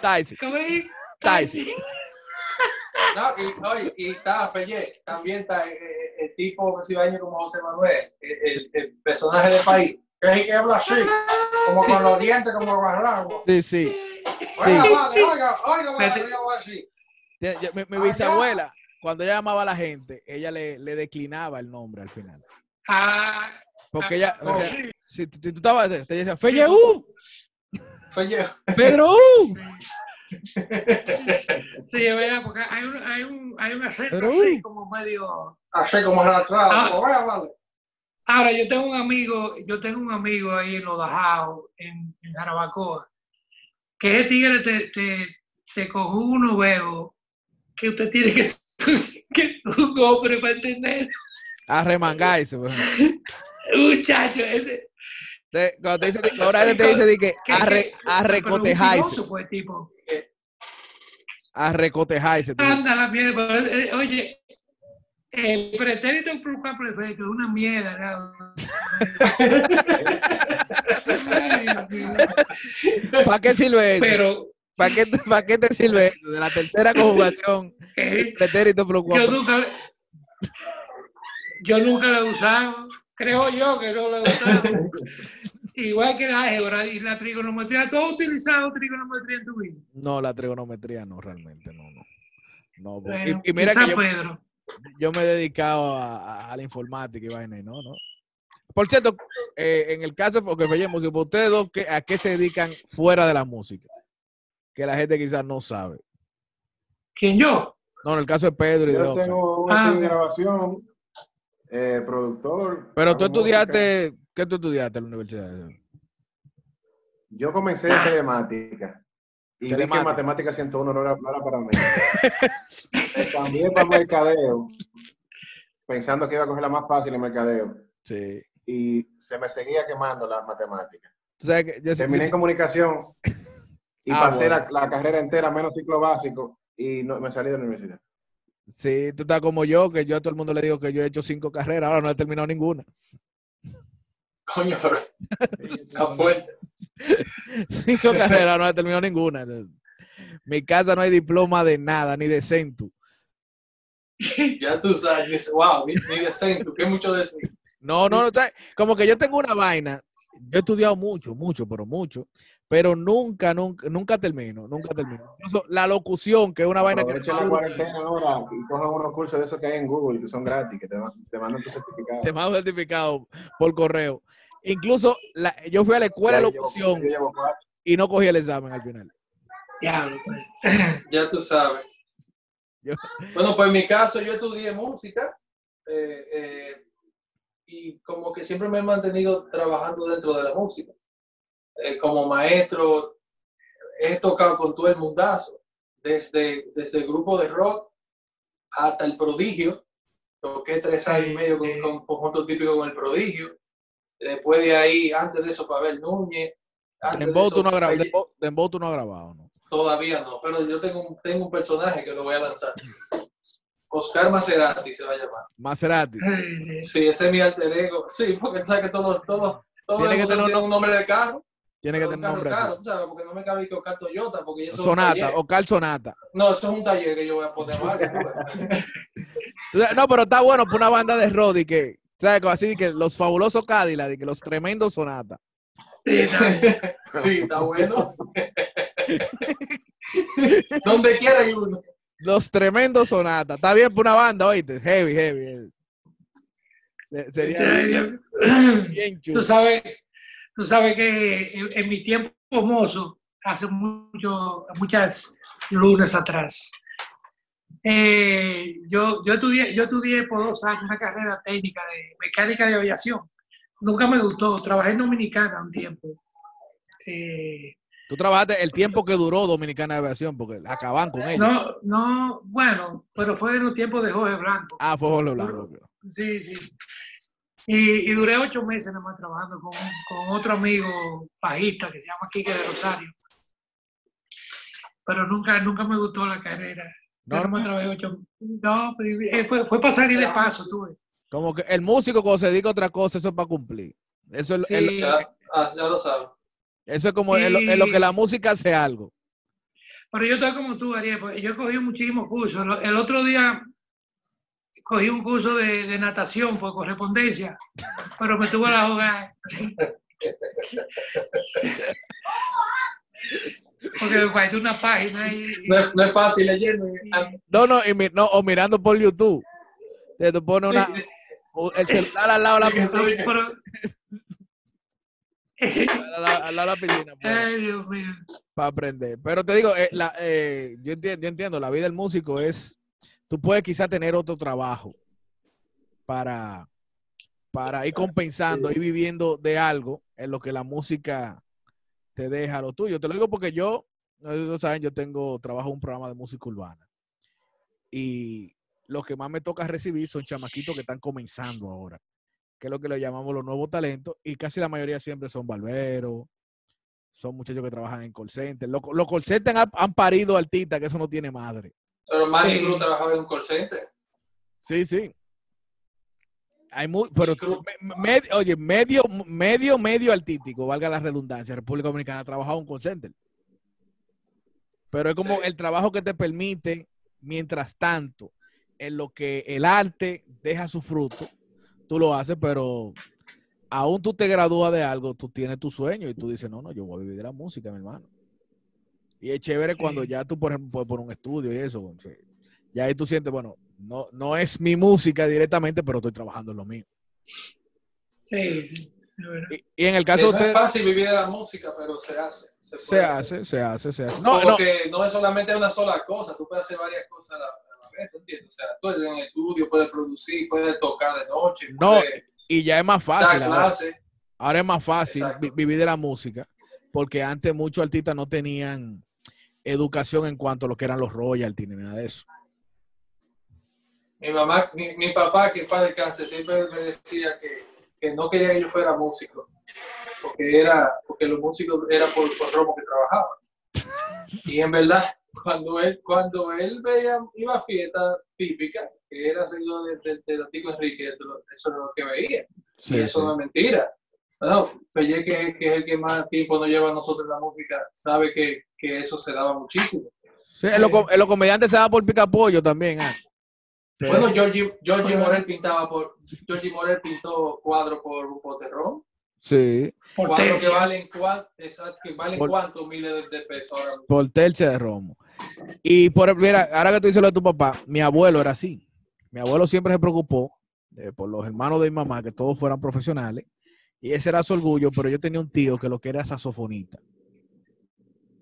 A: Taisi,
B: ¿Cómo es?
A: Taisi.
C: No, y, está Pelle, también está eh, eh, el tipo cibaeño como José Manuel, el, el- el personaje del país, que es que habla así, como con los dientes como agarrados.
A: Sí, sí.
C: Oiga, vale, oiga, oiga, vale,
B: Vete.
C: oiga, vale, sí.
A: Tie- yo- Mi, mi
C: Ah,
A: bisabuela, cuando ella llamaba a la gente, ella le, le declinaba el nombre al final.
B: Ah,
A: Porque ella,
C: no.
A: o sea, si, tú- si tú estabas, te decía, Feye U,
C: Oye,
A: Pedro U. *laughs*
B: sí, es verdad, porque hay un, hay un, hay un acento
A: Pero,
B: así
A: uh.
B: como medio.
C: así como arrastrado,
B: Ah.
C: vale.
B: Ahora, yo tengo un amigo, yo tengo un amigo ahí en Los Dajaos, en, en Jarabacoa, que ese tigre te, te, te coge uno veo que usted tiene que ser *laughs* que un hombre para entender.
A: A remangarse. pues. *laughs*
B: Muchacho, ese,
A: Te- Cuando te dice, ahora te dice de que
B: que-
A: a, re-
B: que-
A: a
B: pero
A: recotejarse,
B: mentiroso, pues, tipo.
A: a recotejarse. tú.
B: Anda la mierda, pero, eh, oye, el pretérito plural perfecto es una mierda. *laughs*
A: ¿Para qué sirve eso?
B: Pero
A: ¿Para qué, ¿Para qué te sirve eso? De la tercera conjugación,
B: eh,
A: pretérito
B: yo nunca, yo nunca lo he usado. Creo yo que no lo he usado. Igual que la álgebra y la trigonometría. ¿Tú has utilizado trigonometría en tu vida?
A: No, la trigonometría no, realmente, no, no. No,
B: Bueno,
A: y, y mira que yo,
B: Pedro.
A: Yo me he dedicado a, la informática y vaina, y no, no. Por cierto, eh, en el caso, porque si ustedes dos, ¿qué- ¿a qué se dedican fuera de la música? Que la gente quizás no sabe.
B: ¿Quién yo?
A: No, en el caso de Pedro y de
D: Yo
A: Oscar.
D: tengo un
B: Ah,
D: de grabación, eh, productor.
A: Pero tú
D: música.
A: estudiaste, ¿qué tú estudiaste en la universidad?
D: Yo comencé en telemática. Y vi que matemática 101 no era, para mí. Me cambié para mercadeo, pensando que iba a coger la más fácil en mercadeo.
A: Sí.
D: Y se me seguía quemando las matemáticas.
A: Que yo,
D: Terminé en comunicación y *laughs*
A: Ah,
D: pasé
A: bueno.
D: la, la carrera entera, menos ciclo básico, y no, me salí de la universidad.
A: sí, tú estás como yo, que yo a todo el mundo le digo que yo he hecho cinco carreras, ahora no he terminado ninguna.
C: Coño, pero *laughs* fuerte. *laughs*
A: Cinco *laughs* carreras, no he terminado ninguna. Mi casa no hay diploma de nada, ni de centu. *laughs*
C: Ya tú sabes, wow, ni, ni de centro, que mucho decir.
A: No, no, no, como que yo tengo una vaina. Yo he estudiado mucho, mucho, pero mucho, pero nunca, nunca, nunca termino, nunca termino. Incluso la locución, que es una vaina que
D: Aprovecha la cuarentena ahora y cojan unos cursos de esos que hay en Google, que son gratis, que te, te mandan tu certificado.
A: te mando certificado por correo. Incluso la- yo fui a la escuela de
D: Ya
A: locución
D: yo
A: y no cogí el examen al final.
B: Diablo, pues. *laughs*
C: Ya tú sabes.
A: Yo-
C: Bueno, pues en mi caso yo estudié música eh, eh, y como que siempre me he mantenido trabajando dentro de la música. Eh, como maestro he tocado con todo el mundazo, desde, desde el grupo de rock hasta el prodigio. Toqué tres años y medio con, con conjunto típico con el prodigio. Después de ahí, antes de eso, Pavel Núñez. Eso,
A: tú no tú no has grabado, ¿no?
C: Todavía no, pero yo tengo un, tengo un personaje que lo voy a lanzar. Oscar Maserati se va a llamar.
A: Maserati. *clears throat*
C: Sí, ese es mi alter ego. Sí, porque tú sabes que todos, todos, todos
A: Tiene que tener un
C: un nombre de carro.
A: Tiene que
C: un
A: tener
C: carro
A: nombre
C: tú sabes, porque no me cabe que Oscar Toyota, porque eso es un
A: Sonata. Ocal Sonata.
C: No, eso es un taller que yo voy a poner *laughs*
A: No, pero está bueno por una banda de rock y que, ¿sabes? Como Así que los fabulosos Cadillac y que los tremendos Sonata.
B: sí, *laughs*
C: sí, está bueno. *laughs* Donde quiera hay uno.
A: Los tremendos Sonata. Está bien por una banda, oíste. Heavy, heavy. heavy. Se- Sería bien
B: Tú
A: chulo.
B: sabes, tú sabes que en, en mi tiempo mozo, hace mucho, muchas lunes atrás, eh, yo, yo, estudié, yo estudié por dos años una carrera técnica de mecánica de aviación. Nunca me gustó. Trabajé en Dominicana un tiempo. Eh,
A: Tú trabajaste el tiempo que duró Dominicana de Aviación, porque acaban con ella.
B: no, no, bueno, pero fue en los tiempos de Jorge Blanco.
A: Ah, fue Jorge Blanco.
B: Sí, sí. Y, y duré ocho meses nada más trabajando con, con otro amigo pajista que se llama Quique de Rosario. Pero nunca, nunca me gustó la carrera.
A: No,
B: Yo nada más trabajé ocho No, eh, fue, fue para salir de paso, tuve.
A: Como que el músico cuando se dedica a otra cosa, eso es para cumplir. Eso es,
B: Sí.
A: el-
C: Ya, ah, ya lo sabes.
A: eso es como en lo, en lo que la música hace algo.
B: Pero yo estoy como tú, Ariel, porque yo he cogido muchísimos cursos. El, el otro día cogí un curso de, de natación por correspondencia, pero me tuvo la jugada. *laughs* *laughs* Porque me faltó una página y,
C: No es, no es fácil leyendo. Ah,
A: No, no, y mi- no, o mirando por YouTube. Te tú pones una,
C: sí,
A: el celular al lado de la
C: Sí,
A: piscina.
B: pero-
A: al lado- al lado de la piscina. pues,
B: Ay, Dios mío.
A: para aprender. Pero te digo, eh, la- eh, yo, entiendo, yo entiendo, la vida del músico es, tú puedes quizás tener otro trabajo para, para ir compensando, ir viviendo de algo en lo que la música te deja lo tuyo. Te lo digo porque yo, no sé si lo saben, yo tengo, trabajo en un programa de música urbana. Y lo que más me toca recibir son chamaquitos que están comenzando ahora, que es lo que le llamamos los nuevos talentos, y casi la mayoría siempre son barberos, son muchachos que trabajan en call center. Los, los call centers han, han parido artistas que eso no tiene madre.
C: Pero Manny
B: Sí.
C: Cruz trabajaba en un call center.
A: Sí, sí. Hay muy, pero me- oye, medio, medio, medio artístico, valga la redundancia. República Dominicana ha trabajado en un center. Pero es como
C: Sí.
A: el trabajo que te permite, mientras tanto, en lo que el arte deja su fruto, tú lo haces, pero aún tú te gradúas de algo, tú tienes tu sueño y tú dices, no, no, yo voy a vivir de la música, mi hermano. Y es chévere cuando ya tú, por ejemplo, poner un estudio y eso. Ya ahí tú sientes, bueno, no, no es mi música directamente, pero estoy trabajando en lo mío.
B: Sí.
A: Y, y en el
C: Eh,
A: caso de
C: no es
A: usted,
C: fácil vivir de la música, pero se hace. Se,
A: hace, se hace, se hace.
C: No,
A: No, no,
C: porque no es solamente una sola cosa, tú puedes hacer varias cosas a la, a la vez, ¿tú entiendes? O sea, tú eres en el estudio, puedes producir, puedes tocar de noche,
A: No, y ya es más
C: dar
A: fácil. Ahora, es más fácil vi- vivir de la música, porque antes muchos artistas no tenían educación en cuanto a lo que eran los royalties ni nada de eso.
C: Mi mamá, mi, mi papá, que en paz descanse, siempre me decía que, que no quería que yo fuera músico, porque era, porque los músicos era por, por romo que trabajaban. Y en verdad, cuando él, cuando él veía, iba a fiesta típica, que era seguido del de, de, Tico Enrique, eso era lo que veía. y eso no es mentira. No, Felle, que, que es el que más tiempo nos lleva a nosotros en la música, sabe que, que eso se daba muchísimo.
A: Sí, en, los, en los comediantes se da por picapollo también. ah. Pero-
C: Bueno, Georgie, Georgie Morel pintaba por, Georgie Morel pintó cuadros por Grupo Terrón.
A: sí,
C: Cuadros que
B: Potencia.
C: valen, cuan- exacto, que valen
A: Por-
C: cuántos miles de, pesos ahora mismo.
A: por tercia de romo. Y por mira, ahora que tú dices lo de tu papá, mi abuelo era así. Mi abuelo siempre se preocupó eh, por los hermanos de mi mamá, que todos fueran profesionales. Y ese era su orgullo, pero yo tenía un tío que lo que era saxofonista.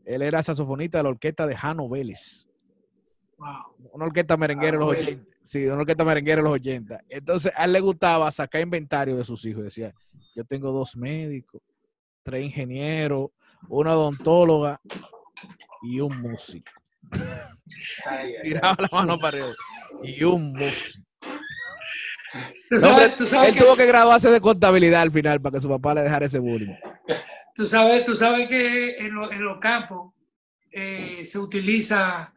A: Él era saxofonista de la orquesta de Jano Vélez.
B: Wow.
A: Una orquesta merenguera en los
C: Jano Vélez.
A: 80. Sí, una orquesta merenguera en los 80. Entonces, a él le gustaba sacar inventario de sus hijos. Decía, yo tengo dos médicos, tres ingenieros, una odontóloga y un músico.
C: Ay, ay, *laughs* ay.
A: Tiraba la mano para arriba. Y un músico.
B: Tú
A: No, hombre,
B: sabes, tú sabes
A: él
B: que-
A: tuvo que graduarse de contabilidad al final para que su papá le dejara ese bullying.
B: Tú sabes, tú sabes que en, lo- en los campos eh, se utiliza,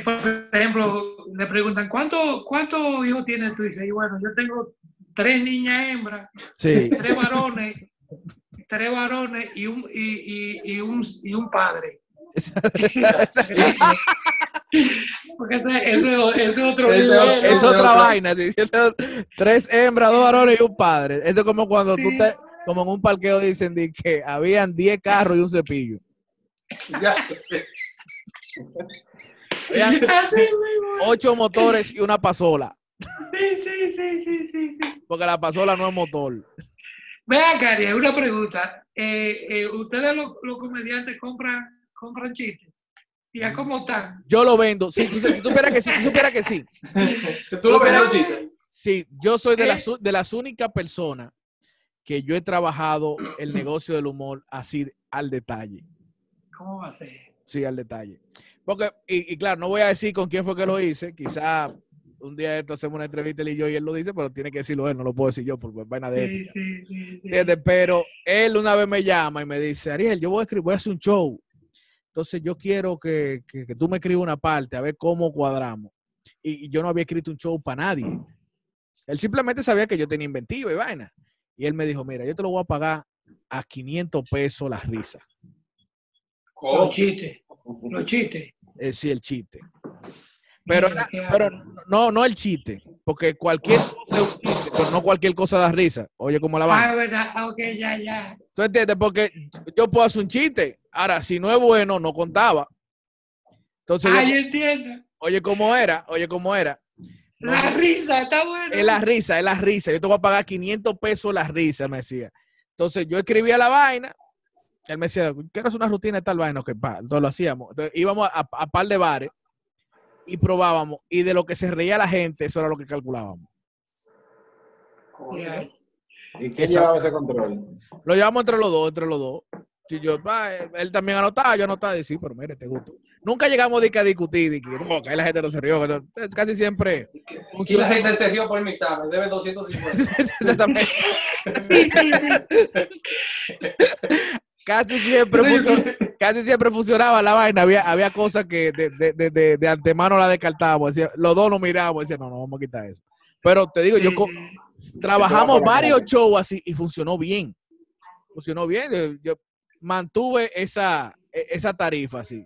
B: por ejemplo, le preguntan, ¿cuánto- ¿cuántos hijos tienes tú? Y dices, "Y bueno, yo tengo tres niñas hembras,
A: Sí.
B: tres varones, tres varones y un, y, y- y un, y un padre. *laughs* Porque ese, ese- ese es otro
C: es
A: otra vaina. ¿sí? Tres hembras, dos varones y un padre. Eso es como cuando tú te, como en un parqueo dicen de que habían 10 carros y un cepillo.
C: Ya, sí. *laughs*
A: Ocho motores y una pasola.
B: Sí, sí, sí, sí, sí.
A: Porque la pasola no es motor.
B: Vea, Cari, una pregunta. Eh, eh, ¿Ustedes los, los comediantes compran, compran chistes? ¿Y a cómo están?
A: Yo lo vendo. Si tú, si tú supieras que sí, si tú supieras que sí.
C: Tú lo chistes.
A: Sí, yo soy de
B: Eh.
A: las, u- de las únicas personas que yo he trabajado el negocio del humor así al detalle.
B: ¿Cómo va a ser?
A: Sí, al detalle. Porque, y, y claro, no voy a decir con quién fue que lo hice. Quizá un día esto hacemos una entrevista él y yo y él lo dice, pero tiene que decirlo él, no lo puedo decir yo por vaina de ética.
B: sí, sí, sí.
A: Pero él una vez me llama y me dice, Ariel, yo voy a escribir, voy a hacer un show. Entonces yo quiero que, que- que tú me escribas una parte, a ver cómo cuadramos. Y, y yo no había escrito un show para nadie. Él simplemente sabía que yo tenía inventiva y vaina. Y él me dijo, mira, yo te lo voy a pagar a 500 pesos la risa.
C: ¿Cómo?
B: Los chistes, los chistes.
A: Es decir, el chiste. Pero,
B: Mira,
A: pero no, no el chiste, porque cualquier cosa es un chiste, pero no cualquier cosa da risa. Oye, ¿cómo la va?
B: Ah, verdad. Ah, Ok, ya, ya.
A: ¿Tú entiendes? Porque yo puedo hacer un chiste. Ahora, si no es bueno, no contaba. Entonces,
B: Ah, yo entiendo.
A: oye, ¿cómo era? Oye, ¿cómo era? No,
B: La risa, está bueno.
A: es la risa, es la risa. Yo te voy a pagar 500 pesos la risa, me decía. Entonces, yo escribía la vaina. Él me decía, quiero hacer una rutina de tal vaina. Que pa, entonces lo hacíamos. Entonces, íbamos a, a par de bares y probábamos. Y de lo que se reía la gente, eso era lo que calculábamos.
D: ¿Y quién
A: Esa-
D: llevaba ese control?
A: Lo llevamos entre los dos, entre los dos. Si yo, él, él también anotaba, yo anotaba, y sí, pero mire, te gusto. Nunca llegamos de que a discutir, de que no, que ahí la gente no se rió. Casi siempre.
C: Y la gente se rió por mitad, me debe 250. *laughs*
A: también-
B: Sí, sí, sí. *laughs*
A: casi siempre funcionó- casi siempre funcionaba la vaina. Había, había cosas que de, de, de, de, de antemano la descartábamos. Decía, los dos nos mirábamos y decían, no, no, vamos a quitar eso. Pero te digo, yo
B: sí.
A: trabajamos varios shows así y funcionó bien. Funcionó bien. Yo, yo mantuve esa, e- esa tarifa así.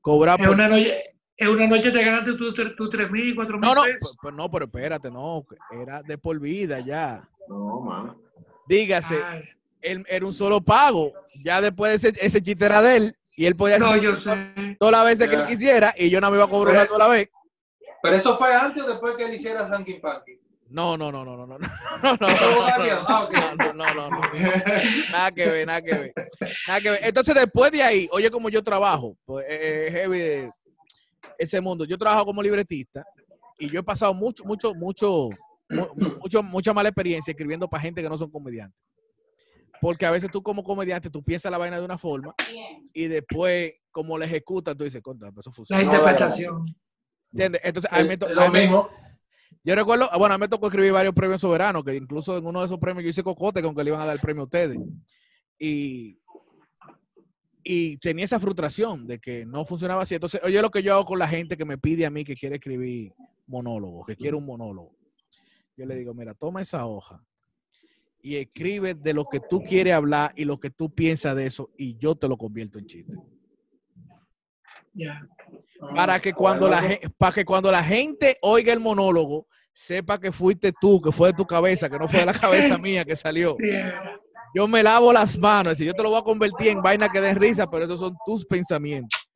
A: Cobrar
B: Es una noche, es una noche te ganaste tus tu, tu 3 mil, 4 mil
A: No, no,
B: pesos.
A: pero, no, pero espérate, no, era de por vida ya.
D: No, man.
A: Dígase,
B: Ay,
A: él era un solo pago. Ya después ese, ese chiste era de él y él podía
B: no,
A: hacer
B: yo sé.
A: todas las veces que él quisiera y yo no me iba a cobrar una sola vez.
C: Pero eso fue antes o después que él hiciera Sanky Panky.
A: No, no, no, no, no, no, *laughs* no, no, no, no, no.
C: Ah,
A: no, no, no, no. Nada que ver, nada que ver. Nada que ver. Entonces, después de ahí, oye, como yo trabajo, pues eh, es heavy ese mundo. Yo trabajo como libretista y yo he pasado mucho, mucho, mucho, mu- mucho, mucha mala experiencia escribiendo para gente que no son comediantes. Porque a veces tú como comediante, tú piensas la vaina de una forma y después, como la ejecutas, tú dices, contra, eso
B: La
A: funciona.
B: interpretación.
A: ¿Entiendes? Entonces, a mí me to-
C: Es
A: a
C: lo
A: mí me-
C: mismo.
A: yo recuerdo, ah, bueno, a mí me tocó escribir varios premios soberanos, que incluso en uno de esos premios yo hice cocote con que le iban a dar el premio a ustedes. Y, y tenía esa frustración de que no funcionaba así. Entonces, oye, lo que yo hago con la gente que me pide a mí que quiere escribir monólogo, que quiere un monólogo. Yo le digo, mira, toma esa hoja y escribe de lo que tú quieres hablar y lo que tú piensas de eso y yo te lo convierto en chiste.
B: Ya.
A: para que cuando la gente, para que cuando la gente oiga el monólogo sepa que fuiste tú, que fue de tu cabeza, que no fue de la cabeza *laughs* mía que salió. Yo me lavo las manos, y yo te lo voy a convertir en vaina que den risa, pero esos son tus pensamientos.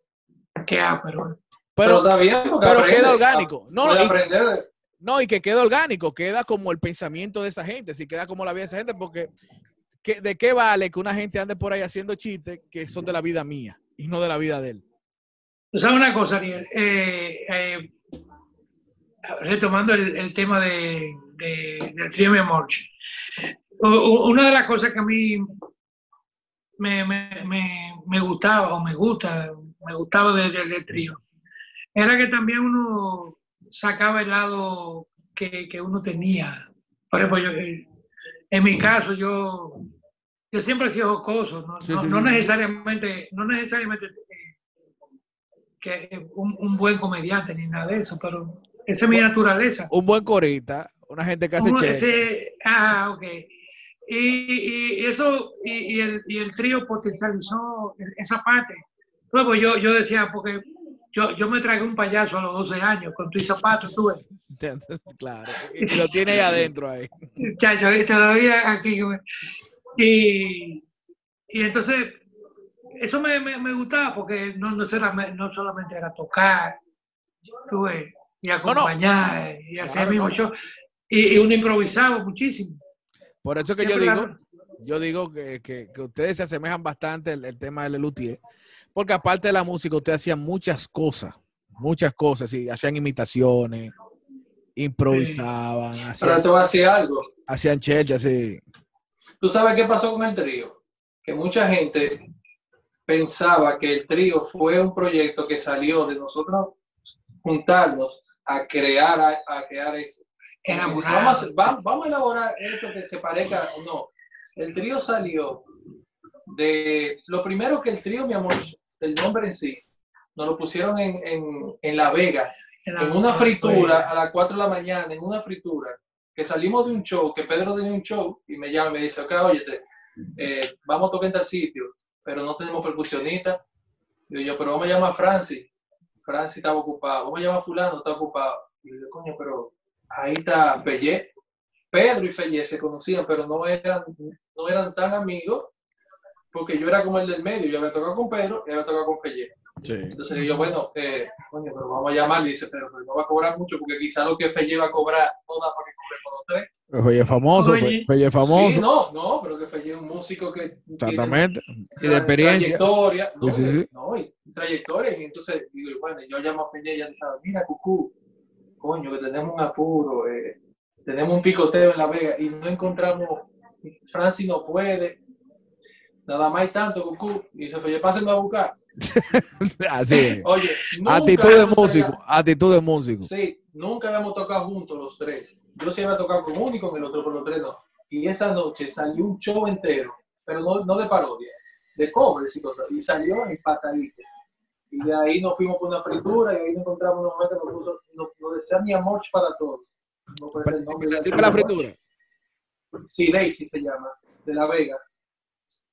B: Qué ápero.
C: Pero
A: Pero,
C: está bien porque
A: pero
C: aprende.
A: queda orgánico. No, y,
C: aprender de-
A: no, y que queda orgánico, queda como el pensamiento de esa gente, si queda como la vida de esa gente, porque ¿qué- ¿de qué vale que una gente ande por ahí haciendo chistes que son de la vida mía y no de la vida de él?
B: Tú sabes una cosa, Ariel, Eh, eh, retomando el, el tema de, de, del u- Una de las cosas que a mí me, gustaba o me gusta, me gustaba del de, del trío, era que también uno sacaba el lado que, que uno tenía. Por ejemplo, yo, eh, en mi caso, yo, yo siempre he sido jocoso, no,
A: Sí,
B: no-
A: sí,
B: no
A: sí.
B: necesariamente, no necesariamente eh, que un, un buen comediante ni nada de eso, pero esa es mi naturaleza.
A: Un buen corita, una gente que hace
B: Uno-
A: chistes.
B: ese- ah, ok. Y, y- y eso, y, y el, y el trío potencializó esa parte. Luego yo, yo decía, porque yo, yo me tragué un payaso a los 12 años con tu zapato, tú ves. *laughs*
A: Claro. Y *laughs* lo tiene ahí adentro ahí.
B: Chacho, todavía aquí. Y, y entonces, eso me, me, me gustaba porque no, no, solamente, no solamente era tocar, tú ves, y acompañar, y hacer
A: Claro,
B: el mismo show. Y, y uno improvisaba muchísimo.
A: Por eso que yo digo,
B: la-
A: yo digo que, que- que ustedes se asemejan bastante el, el tema del luthier, porque aparte de la música, ustedes hacían muchas cosas, muchas cosas, y hacían imitaciones, improvisaban,
C: Pero
A: hacían,
C: te voy a decir algo.
A: hacían checha, sí.
C: ¿Tú sabes qué pasó con el trío? Que mucha gente pensaba que el trío fue un proyecto que salió de nosotros juntarnos a crear, a, a crear eso. Vamos va- vamos a elaborar esto que se parezca o no. El trío salió de lo primero que el trío, mi amor, el nombre en sí, nos lo pusieron en, en, en La Vega, en una fritura a las 4 de la mañana, en una fritura, que salimos de un show, que Pedro tenía un show, y me llama y me dice, ok, oye, eh, vamos a tocar en tal sitio, pero no tenemos percusionista. Digo yo, pero vamos a llamar a Francis. Francis estaba ocupado. Vamos a llamar a fulano, está ocupado. Y yo, coño, pero ahí está Fellé. Pedro y Fellé se conocían, pero no eran, no eran tan amigos, porque yo era como el del medio, yo había tocado con Pedro y había tocado con Fellé. Entonces digo, bueno, eh, coño, pero vamos a llamarle, dice Pedro, pero no va a cobrar mucho, porque quizá lo que Fellé va a cobrar no da para que cobre por los tres.
A: Fue es famoso,
B: Oye.
A: es famoso,
C: Sí, no, no, pero que Fellé es un músico que tiene
A: exactamente, y de experiencia.
C: Trayectoria, no,
A: Sí, sí, sí.
C: no, y trayectoria. Y entonces digo, bueno, yo llamo a Peña y ya sabe, mira, Cucú, coño, que tenemos un apuro, eh, tenemos un picoteo en La Vega y no encontramos, Francis no puede, nada más hay tanto, Cucú. Y dice, oye, pásenme a buscar. *laughs*
A: Así es.
C: Oye, nunca
A: Actitud de músico, actitud de músico.
C: Sí, nunca habíamos tocado juntos los tres. Yo sí había tocado con uno y con el otro, con los tres no. Y esa noche salió un show entero, pero no, no de parodia, de covers y cosas. Y salió empatadito. Y de ahí nos fuimos por una fritura y ahí nos encontramos una mujer que nos puso, nos, nos decía mi amor para todos. No el nombre de
A: ¿Dime la fritura?
C: Sí, Daisy se llama, de La Vega.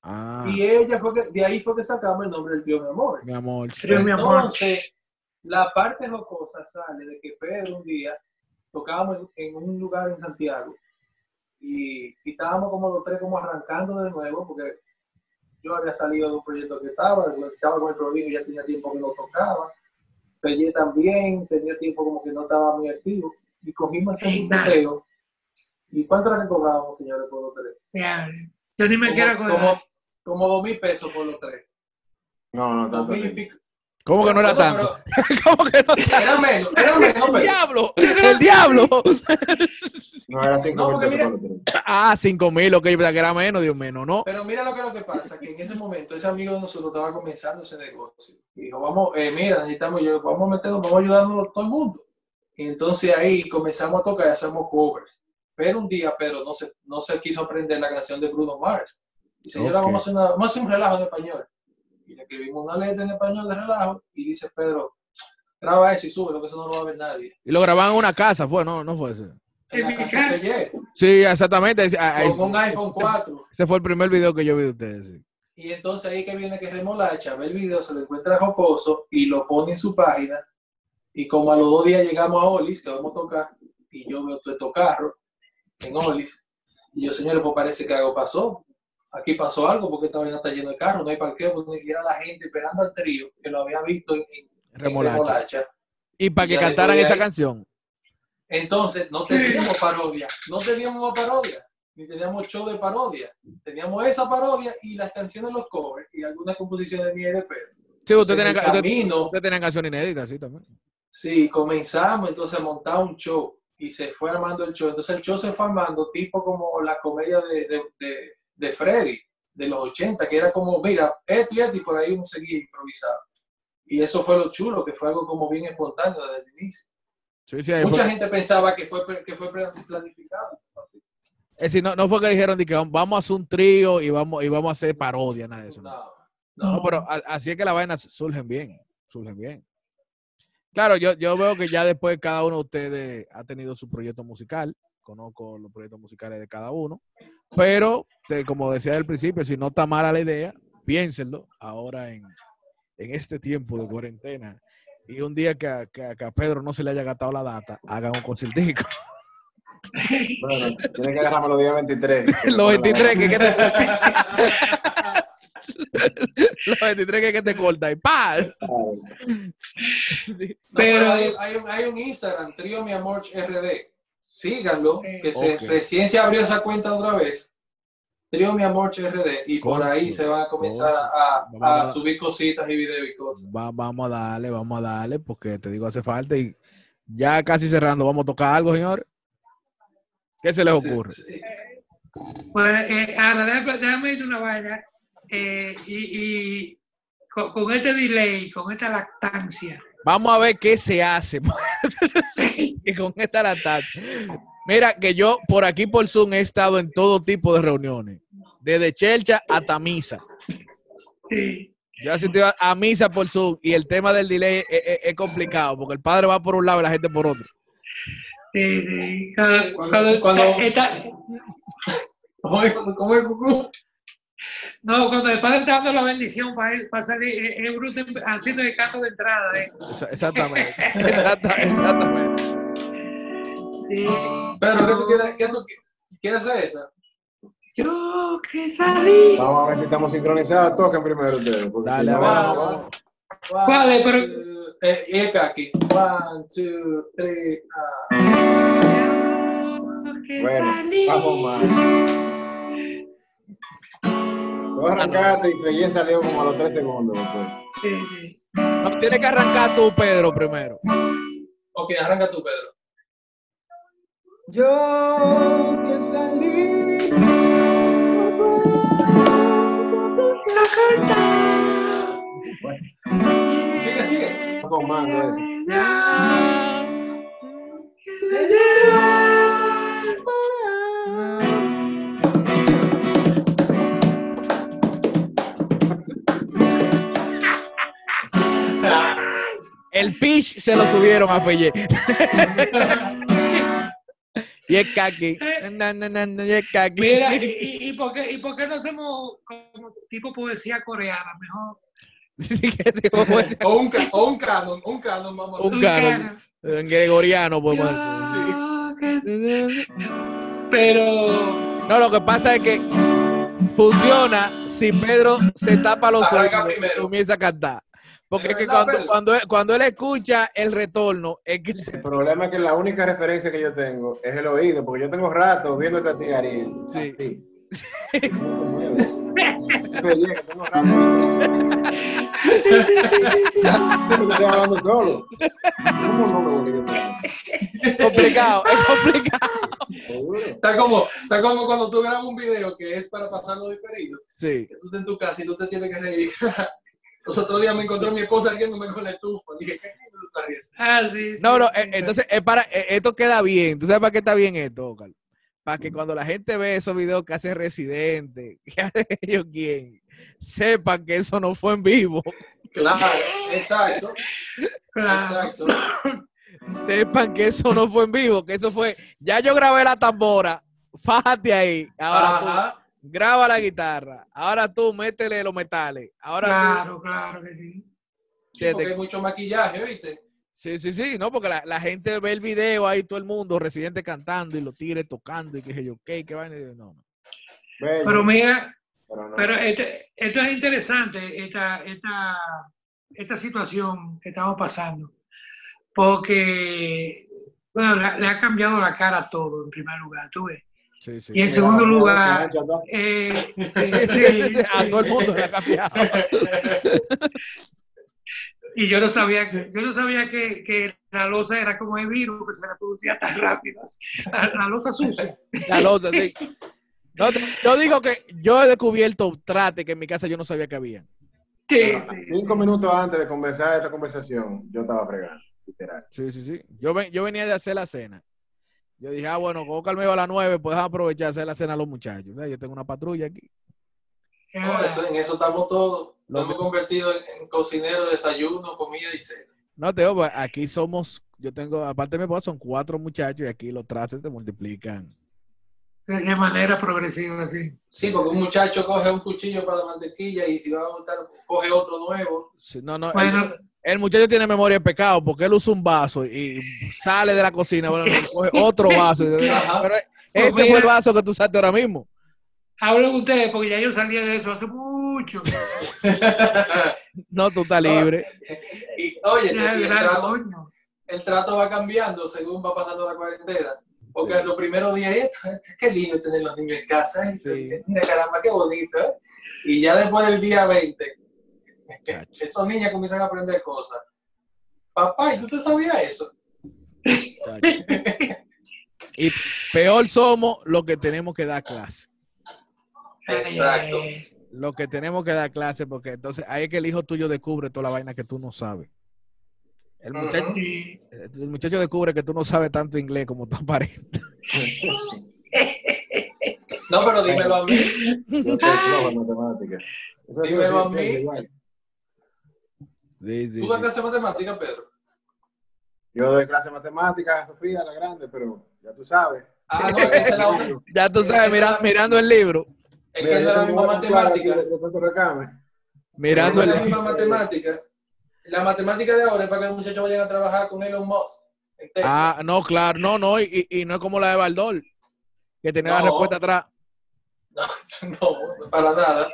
A: Ah,
C: Y ella fue que, de ahí fue que sacamos el nombre del tío mi amor.
A: mi amor.
B: Trío Mi Amor.
C: Entonces, la parte jocosa sale de que Pedro un día tocábamos en, en un lugar en Santiago y, y estábamos como los tres como arrancando de nuevo porque yo había salido de un proyecto que estaba, estaba con el prodigio ya tenía tiempo que no tocaba, Pellé también tenía tiempo como que no estaba muy activo y cogimos ese museo y cuánto era que cobrábamos señores por los tres
B: Ya, yo ni me
C: como,
B: quiero acordar.
C: como, como dos mil pesos por los tres
D: No, no, tanto.
A: ¿Cómo que no era
C: No,
A: tanto? *laughs* ¿Cómo que no tanto?
C: era menos era menos
A: ¡El diablo! ¡El diablo!
D: No, era cinco
C: No,
D: mil
C: porque
D: pesos
C: mira-.
A: Ah, cinco mil, ok, que era menos, Dios menos, ¿no?
C: Pero mira lo que, lo que pasa, que en ese momento ese amigo de nosotros estaba comenzando ese negocio. Y dijo, vamos, eh, mira, necesitamos, yo, vamos a meternos, vamos a ayudarnos todo el mundo. Y entonces ahí comenzamos a tocar y hacemos covers. Pero un día Pedro no se, no se quiso aprender la canción de Bruno Mars. Y señora,
A: Ok.
C: vamos, a hacer una- vamos a hacer un relajo en español. Y le escribimos una letra en español de relajo y dice Pedro, graba eso y sube, lo que eso no lo va a ver nadie.
A: Y lo grababan en una casa, fue, no, no fue ese.
C: En la
B: En mi
C: casa
B: casa.
C: de Pellé,
A: Sí, exactamente. ese-
C: con un iPhone 4.
A: Ese fue el primer video que yo vi de ustedes. sí.
C: Y entonces ahí que viene que remolacha, ve el video, se lo encuentra jocoso y lo pone en su página. Y como a los dos días llegamos a Olis, que vamos a tocar, y yo veo todo estos carros en Olis. Y yo, señores, pues parece que algo pasó. Aquí pasó algo porque esta vaina está lleno de carros, no hay parqueo, pues ni siquiera la gente esperando al trío, que lo había visto en, en-
A: Remolacha.
C: Remolacha.
A: Y para que cantaran esa canción.
C: Entonces, no teníamos parodia, no teníamos parodia, ni teníamos show de parodia. Teníamos esa parodia y las canciones, los covers y algunas composiciones de Pedro.
A: Sí, usted
C: En
A: tenía, usted,
C: camino,
A: usted tenía canción inédita, sí, también.
C: sí, comenzamos entonces a montar un show y se fue armando el show. Entonces el show se fue armando tipo como la comedia de, de, de, de Freddy de los 80, que era como, mira, esto y esto, y por ahí uno seguía improvisado. Y eso fue lo chulo, que fue algo como bien espontáneo desde el inicio.
A: Sí, sí, ahí
C: Mucha
A: fue.
C: gente pensaba que fue, que fue planificado. así.
A: Es decir, no, no fue que dijeron de que vamos a hacer un trío y vamos, y vamos a hacer parodia, nada de eso. No,
C: No,
A: No, pero así es que las vainas surgen bien, surgen bien. Claro, yo, yo veo que ya después cada uno de ustedes ha tenido su proyecto musical, conozco los proyectos musicales de cada uno, pero te- como decía al principio, si no está mala la idea, piénsenlo ahora en, en este tiempo de cuarentena y un día que a, que a- que a Pedro no se le haya gastado la data, hagan un conciertico.
D: Bueno, tiene que agarrarme *laughs* los días 23.
A: los 23 que, que te, *laughs* los 23 que, que te corta y ¡pa!
C: No, pero hay, hay un, hay un Instagram, Trío Mi Amor RD. Síganlo,
B: Eh,
C: que se, recién se abrió esa cuenta otra vez. Trío Mi Amor HRD, y por ahí se van a comenzar a, a-
A: Vamos
C: a
A: a-
C: subir cositas y videos y cosas.
A: Va- vamos a darle, vamos a darle, porque te digo, hace falta. Y ya casi cerrando, vamos a tocar algo, señor. ¿Qué se les ocurre?
C: Sí, sí.
B: Bueno, eh, ahora déjame, déjame decirte una vaina. eh, y y con, con este delay, con esta lactancia,
A: Vamos a ver qué se hace *laughs* y con esta lactancia. Mira, que yo por aquí por Zoom he estado en todo tipo de reuniones, desde chelcha hasta misa.
B: sí,
A: Yo he asistido a, a misa por Zoom y el tema del delay es, es- es complicado porque el padre va por un lado y la gente por otro.
B: sí, sí. Cuando,
C: Cuando-
B: cuando
C: ¿Cómo es, cómo es, Cucú?
B: No, cuando el padre está dando la bendición para, para salir, eh, es bruto haciendo el canto de entrada. eh.
A: Exactamente. Exacta- exactamente.
B: Sí.
C: Pedro, ¿qué tú quieres, qué tú qui- quieres hacer esa?
B: Yo que salí.
D: Vamos a ver si estamos sincronizados. Toquen primero ustedes.
A: Dale,
D: vamos,
B: ¿Cuál es? Pero-
C: eh, y el aquí. One, two, three, ah.
B: Yo que
D: Bueno,
B: salí.
D: vamos más. Tú arrancaste y Feyén salió como a los tres segundos. después.
B: Sí, sí.
A: No, tienes que arrancar tú, Pedro, primero.
C: Ok, arranca tú, Pedro.
D: Yo que salí.
C: Sigue, sigue.
D: Con mango ese.
A: El pitch se lo subieron a Felle. *laughs* y es na, y es kaki.
B: Mira, ¿y, y, y por qué, ¿y por qué no hacemos como tipo poesía coreana? Mejor. *laughs*
A: Sí,
C: O un, o un canon, un canon, vamos a
A: Un
C: hacer.
A: canon. en gregoriano, pues, decir.
B: Pero
A: No, lo que pasa es que funciona si Pedro se tapa los oídos y comienza a cantar. Porque
C: ¿Es
A: que
C: verdad,
A: cuando, cuando, él, cuando él escucha el retorno, es que
D: El problema es que la única referencia que yo tengo es el oído, porque yo tengo rato viendo a ti, Ariel.
A: Sí.
D: así. Feyén, que tengo rato. Yo me estoy hablando solo. ¿Cómo no me volví a estar?
A: es *laughs* complicado, es complicado.
C: Está como, está como cuando tú grabas un video que es para pasarlo diferido.
A: Sí.
C: Que tú estás en tu casa y tú te tienes que reír. *laughs* Los otros días me encontró mi esposa riéndome con la estufa. Dije, ¿qué estás riendo?
B: Ah, sí, sí.
A: No, no, eh, entonces es para, eh, esto queda bien. ¿Tú sabes para qué está bien esto, Oscar? Para que cuando la gente ve esos videos que hace Residente, *laughs* que hace ellos quién, sepan que eso no fue en vivo.
C: Claro, exacto,
B: Claro.
C: exacto.
A: Sepan que eso no fue en vivo, que eso fue, ya yo grabé la tambora, fájate ahí. Ahora. Graba la guitarra. Ahora tú, métele los metales. Ahora
B: Claro, claro que sí.
C: Sí, porque hay mucho maquillaje, ¿viste?
A: tú, sí, sí, sí, no, porque la, la gente ve el video ahí, todo el mundo, Residente cantando y los tigres tocando y qué sé yo, qué, qué vaina. No, no.
D: Bello,
B: Pero mira,
D: pero no.
B: pero este- esto es interesante, esta, esta, esta situación que estamos pasando, porque bueno, le, le ha cambiado la cara a todo, en primer lugar, tú ves.
A: Sí, sí.
B: Y en segundo lugar, eh, *laughs* sí,
A: a todo el mundo le ha cambiado. *laughs*
B: Y yo no sabía que, yo no sabía que, que la losa era como el virus, que se reproducía tan rápido. La, la losa sucia.
A: La losa, sí. No, yo digo que yo he descubierto trate que en mi casa yo no sabía que había.
B: Sí.
D: Cinco minutos antes de comenzar esta conversación, yo estaba fregando, literal.
A: Sí, sí, sí. Yo, ven- yo venía de hacer la cena. Yo dije, ah, bueno, como Oscar me iba a las nueve, pues déjame aprovechar de hacer la cena a los muchachos. Yo tengo una patrulla aquí.
C: No, eso- en eso estamos todos.
A: Lo
C: Nos hemos convertido en, en cocinero, desayuno, comida y cena.
A: No, te digo, pues, aquí somos, yo tengo, aparte de mi esposa, son cuatro muchachos y aquí los trastes te multiplican.
B: De, manera progresiva, sí.
C: Sí, porque un muchacho coge un cuchillo para la mantequilla y si va a botar, coge otro nuevo.
A: Sí, no, no,
B: Bueno,
A: el, muchacho tiene memoria de pecado porque él usa un vaso y sale de la cocina, bueno, coge otro vaso. *laughs* Pero ese
B: Pues
A: fue el vaso que tú usaste ahora mismo.
B: hablen ustedes, porque ya yo salía de eso hace mucho. *laughs*
A: No, tú estás libre.
C: y oye, el, trato, el va cambiando según va pasando la cuarentena. Porque los primeros días, esto, esto, qué lindo tener los niños en casa. ¿eh?
A: Sí.
C: Mira, caramba, qué bonito. ¿eh? Y ya después del día 20,
A: Chacho.
C: esos niños comienzan a aprender cosas. Papá, ¿y tú te sabías eso? *laughs*
A: Y peor somos los que tenemos que dar clase.
C: Exacto.
B: Ay,
A: Lo que tenemos que dar clase, porque entonces ahí es que el hijo tuyo descubre toda la vaina que tú no sabes. El muchacho, el muchacho descubre que tú no sabes tanto inglés como tú aparentas.
C: No, pero dímelo a mí. Dímelo a mí.
D: Sí.
A: Sí,
C: ¿Tú das
A: sí.
C: clase de matemáticas, Pedro?
D: Yo doy clase de matemáticas a Sofía, la grande, pero ya tú sabes.
C: Ah, no, esa es la otra. *laughs*
A: Ya tú sabes, mira- mirando el libro.
C: Es que es la misma matemática.
D: Recame.
A: Mirando
C: es la misma matemática. La matemática de ahora es para que los muchachos vayan a trabajar con Elon Musk.
A: Ah, no, claro, no, no, y, y no es como la de Baldor, que tenía la
C: No.
A: respuesta atrás. *laughs*
C: No, para nada.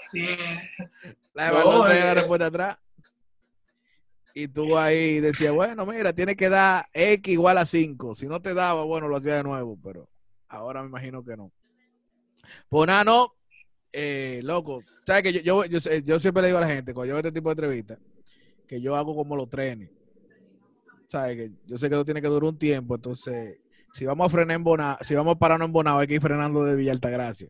A: La de
C: No,
A: Baldor tenía
C: eh,
A: la respuesta atrás. Y tú ahí decías, bueno, mira, tiene que dar X igual a 5. Si no te daba, bueno, lo hacía de nuevo, pero ahora me imagino que no. Pues nada, no, eh, loco. ¿Sabes que yo, yo, yo, sé- yo siempre le digo a la gente, cuando yo hago este tipo de entrevistas, que yo hago como los trenes. ¿Sabes? Que yo sé que eso tiene que durar un tiempo, entonces, si vamos a frenar en Bonao, si vamos a pararnos en Bonao, hay que ir frenando de Villa Altagracia.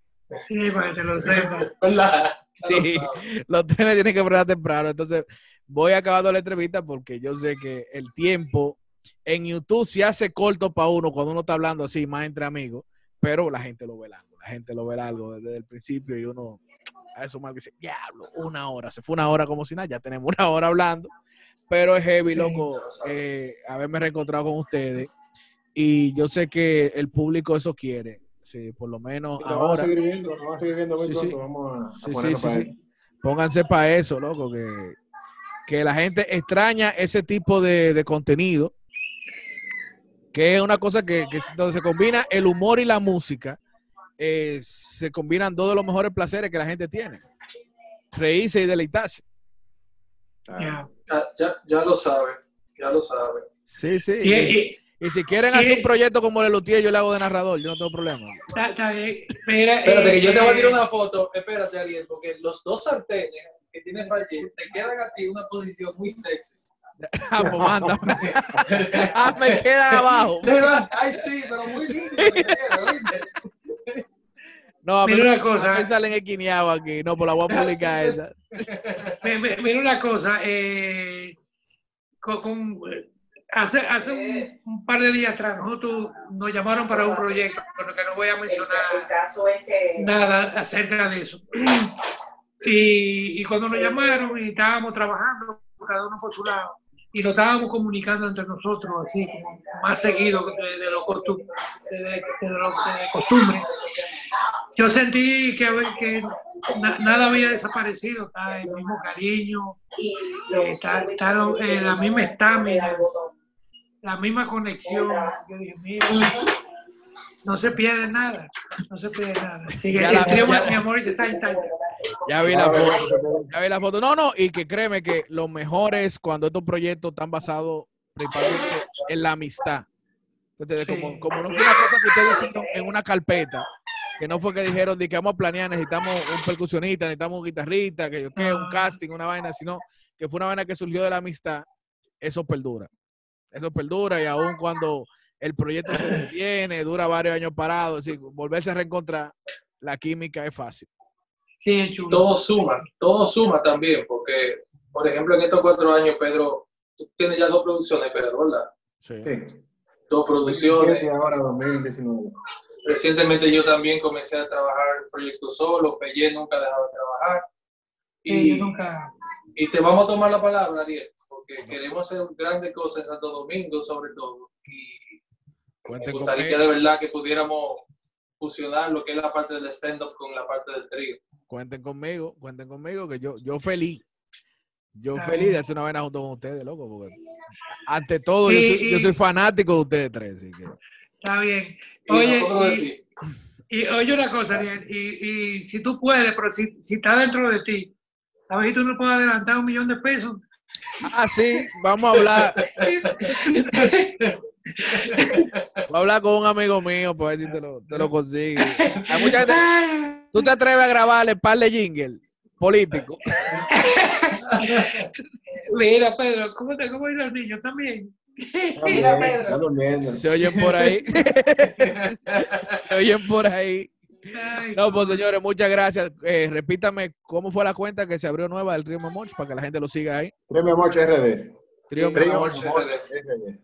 B: Sí, para que te lo
C: lo *laughs*
A: Sí. *laughs* los trenes tienen que frenar temprano. Entonces, voy acabando la entrevista porque yo sé que el tiempo en YouTube se hace corto para uno cuando uno está hablando así, más entre amigos, pero la gente lo ve largo. La gente lo ve largo desde el principio y uno a eso mal que dice, diablo, una hora. Se fue una hora como si nada, ya tenemos una hora hablando. Pero es heavy, loco, eh, haberme reencontrado con ustedes. Y yo sé que el público eso quiere. Sí, por lo menos
D: lo vamos a
A: ahora.
D: seguir viendo, lo vamos a seguir viendo muy
A: Sí,
D: pronto.
A: sí.
D: Vamos a, a
A: Sí, sí, sí, sí. Pónganse para eso, loco, que, que la gente extraña ese tipo de, de contenido, que es una cosa que, que es donde se combina el humor y la música, eh, se combinan dos de los mejores placeres que la gente tiene, reírse y deleitarse.
D: Ah,
B: Ya.
C: Ya, ya, lo saben. Ya lo saben.
A: Sí, sí.
B: Y,
A: Y,
B: y-
A: y si quieren
B: y-
A: hacer un proyecto como el Lutier, yo le hago de narrador, yo no tengo problema.
B: está, está bien. Mira,
C: Espérate, que yo te voy a
B: eh,
C: tirar una foto. Espérate, Ariel, porque los dos sartenes que tiene Valle te quedan a ti en una posición muy sexy. *laughs*
A: Ah, pues mándame. *laughs* Ah, me quedan abajo. *laughs*
C: Ay, sí, pero muy lindo. te queda, ¿oíste?
A: No, a mí,
B: Mira una
A: a
B: cosa.
A: mí salen esquineados aquí. No, pues la voy a publicar esa.
B: Mi- mi- Mira una cosa, eh, con, con- hace, hace un, un par de días atrás nosotros nos llamaron para un proyecto, pero que no voy a mencionar
E: el caso es que
B: nada acerca de eso. Y, y cuando nos llamaron y estábamos trabajando, cada uno por su lado, y nos estábamos comunicando entre nosotros, así como más seguido de, de lo, costum- de, de- lo costumbre, yo sentí que, que na- nada había desaparecido, está el mismo cariño, está- está lo- eh, la misma estamina. la misma conexión. Yo dije, mira, no se pierde nada, no se pierde nada. Sigue,
A: Ya
B: el trío,
A: ya-
B: mi amor, está intacto.
A: Ya vi la foto. Ya vi la foto. No, no, y que créeme que lo mejor es cuando estos proyectos están basados principalmente en la amistad. Entonces,
B: Sí.
A: como, como no fue una cosa que ustedes hicieron en una carpeta, que no fue que dijeron de que vamos a planear, necesitamos un percusionista, necesitamos un guitarrista, que yo qué, un
B: Ah.
A: casting, una vaina, sino que fue una vaina que surgió de la amistad, eso perdura. Eso perdura y aún cuando el proyecto se *laughs* detiene, dura varios años parado, así, volverse a reencontrar, la química es fácil.
B: Sí, es chulo.
C: todo suma, todo suma también, porque, por ejemplo, en estos cuatro años, Pedro, tú tienes ya dos producciones, Pedro, ¿verdad?
A: Sí.
D: Sí.
C: Dos producciones.
D: Y ahora 2019.
C: Recientemente yo también comencé a trabajar el proyecto solo, Pelle nunca ha dejado de trabajar.
B: Sí,
C: Y,
B: yo nunca.
C: y te vamos a tomar la palabra, Ariel, porque queremos hacer grandes cosas en Santo Domingo, sobre todo. Y me gustaría de verdad que pudiéramos fusionar lo que es la parte del stand-up con la parte del trío.
A: cuenten conmigo, cuenten conmigo, que yo, yo feliz. Yo
B: Está
A: feliz
B: bien.
A: de hacer una vaina junto con ustedes, loco, porque ante todo yo,
B: Y-
A: soy, yo
B: y-
A: soy fanático de ustedes tres. Así que,
B: Está bien. Oye, y- oye una cosa, Ariel, y, y si tú puedes, pero si, si está dentro de ti, a ver si tú no puedes adelantar un millón de pesos.
A: ah, sí, vamos a hablar, *laughs* vamos a hablar con un amigo mío para ver si te lo, te lo consigue. Hay mucha gente- *laughs* ¿Tú te atreves a grabarle par de jingle político?
B: Mira, Pedro, ¿cómo te cómo los niños también?
C: Mira, Pedro.
A: Se oyen por ahí. *laughs* Se oyen por ahí. No, pues señores, muchas gracias. Eh, repítame cómo fue la cuenta que se abrió nueva del Trio Mamoch para que la gente lo siga ahí.
D: Premio Mocho RD.
A: Trio
C: Trio
A: Mamoch.
D: RD.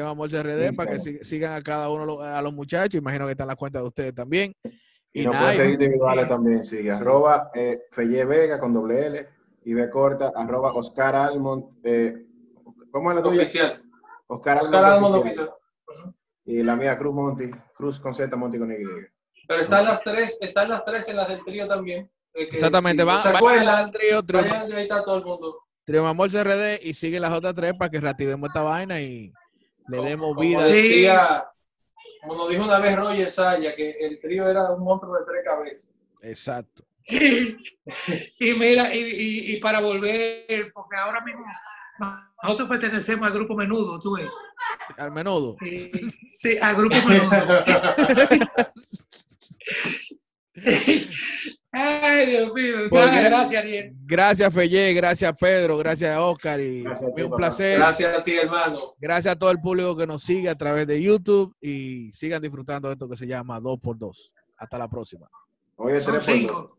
A: Mamoch RD para que sigan a cada uno lo- a los muchachos. Imagino que están las cuentas de ustedes también.
D: Y
A: Y
D: nos pueden seguir individuales también. Sigue arroba eh, Felle Vega con doble L y B corta, arroba Oscar Almond. eh, ¿Cómo es la tuya?
C: Oficial.
D: Oscar
C: Oscar
D: Almond
C: Almond
D: oficial.
C: oficial.
D: Y la mía Cruz Monti, Cruz con Z, Monti con Y.
C: Pero están las tres, están las tres en las del trío también. que
A: Exactamente,
C: si
A: van,
C: se
A: vayan al trío, trío,
C: vayan, ahí está todo el mundo.
A: Trio Mamoch RD y siguen las otras tres para que reactivemos esta vaina y le demos
C: como
A: vida.
C: decía, como nos dijo una vez Roger Saya, que el trío era un monstruo de tres cabezas.
A: Exacto.
B: Sí. Y mira, y, y, y para volver, porque ahora mismo nosotros pertenecemos al grupo menudo, tú ves.
A: Al menudo.
B: Sí, sí, al grupo menudo. *laughs* *laughs* Ay, Dios mío.
A: Pues
B: gracias, Ariel.
A: Gracias, Gracias, Pedro. Gracias, Oscar. Y
D: gracias ti,
A: un placer.
C: Gracias a ti, hermano.
A: Gracias a todo el público que nos sigue a través de YouTube y sigan disfrutando de esto que se llama 2x2. Hasta la próxima.
D: Hoy es
B: 3x2.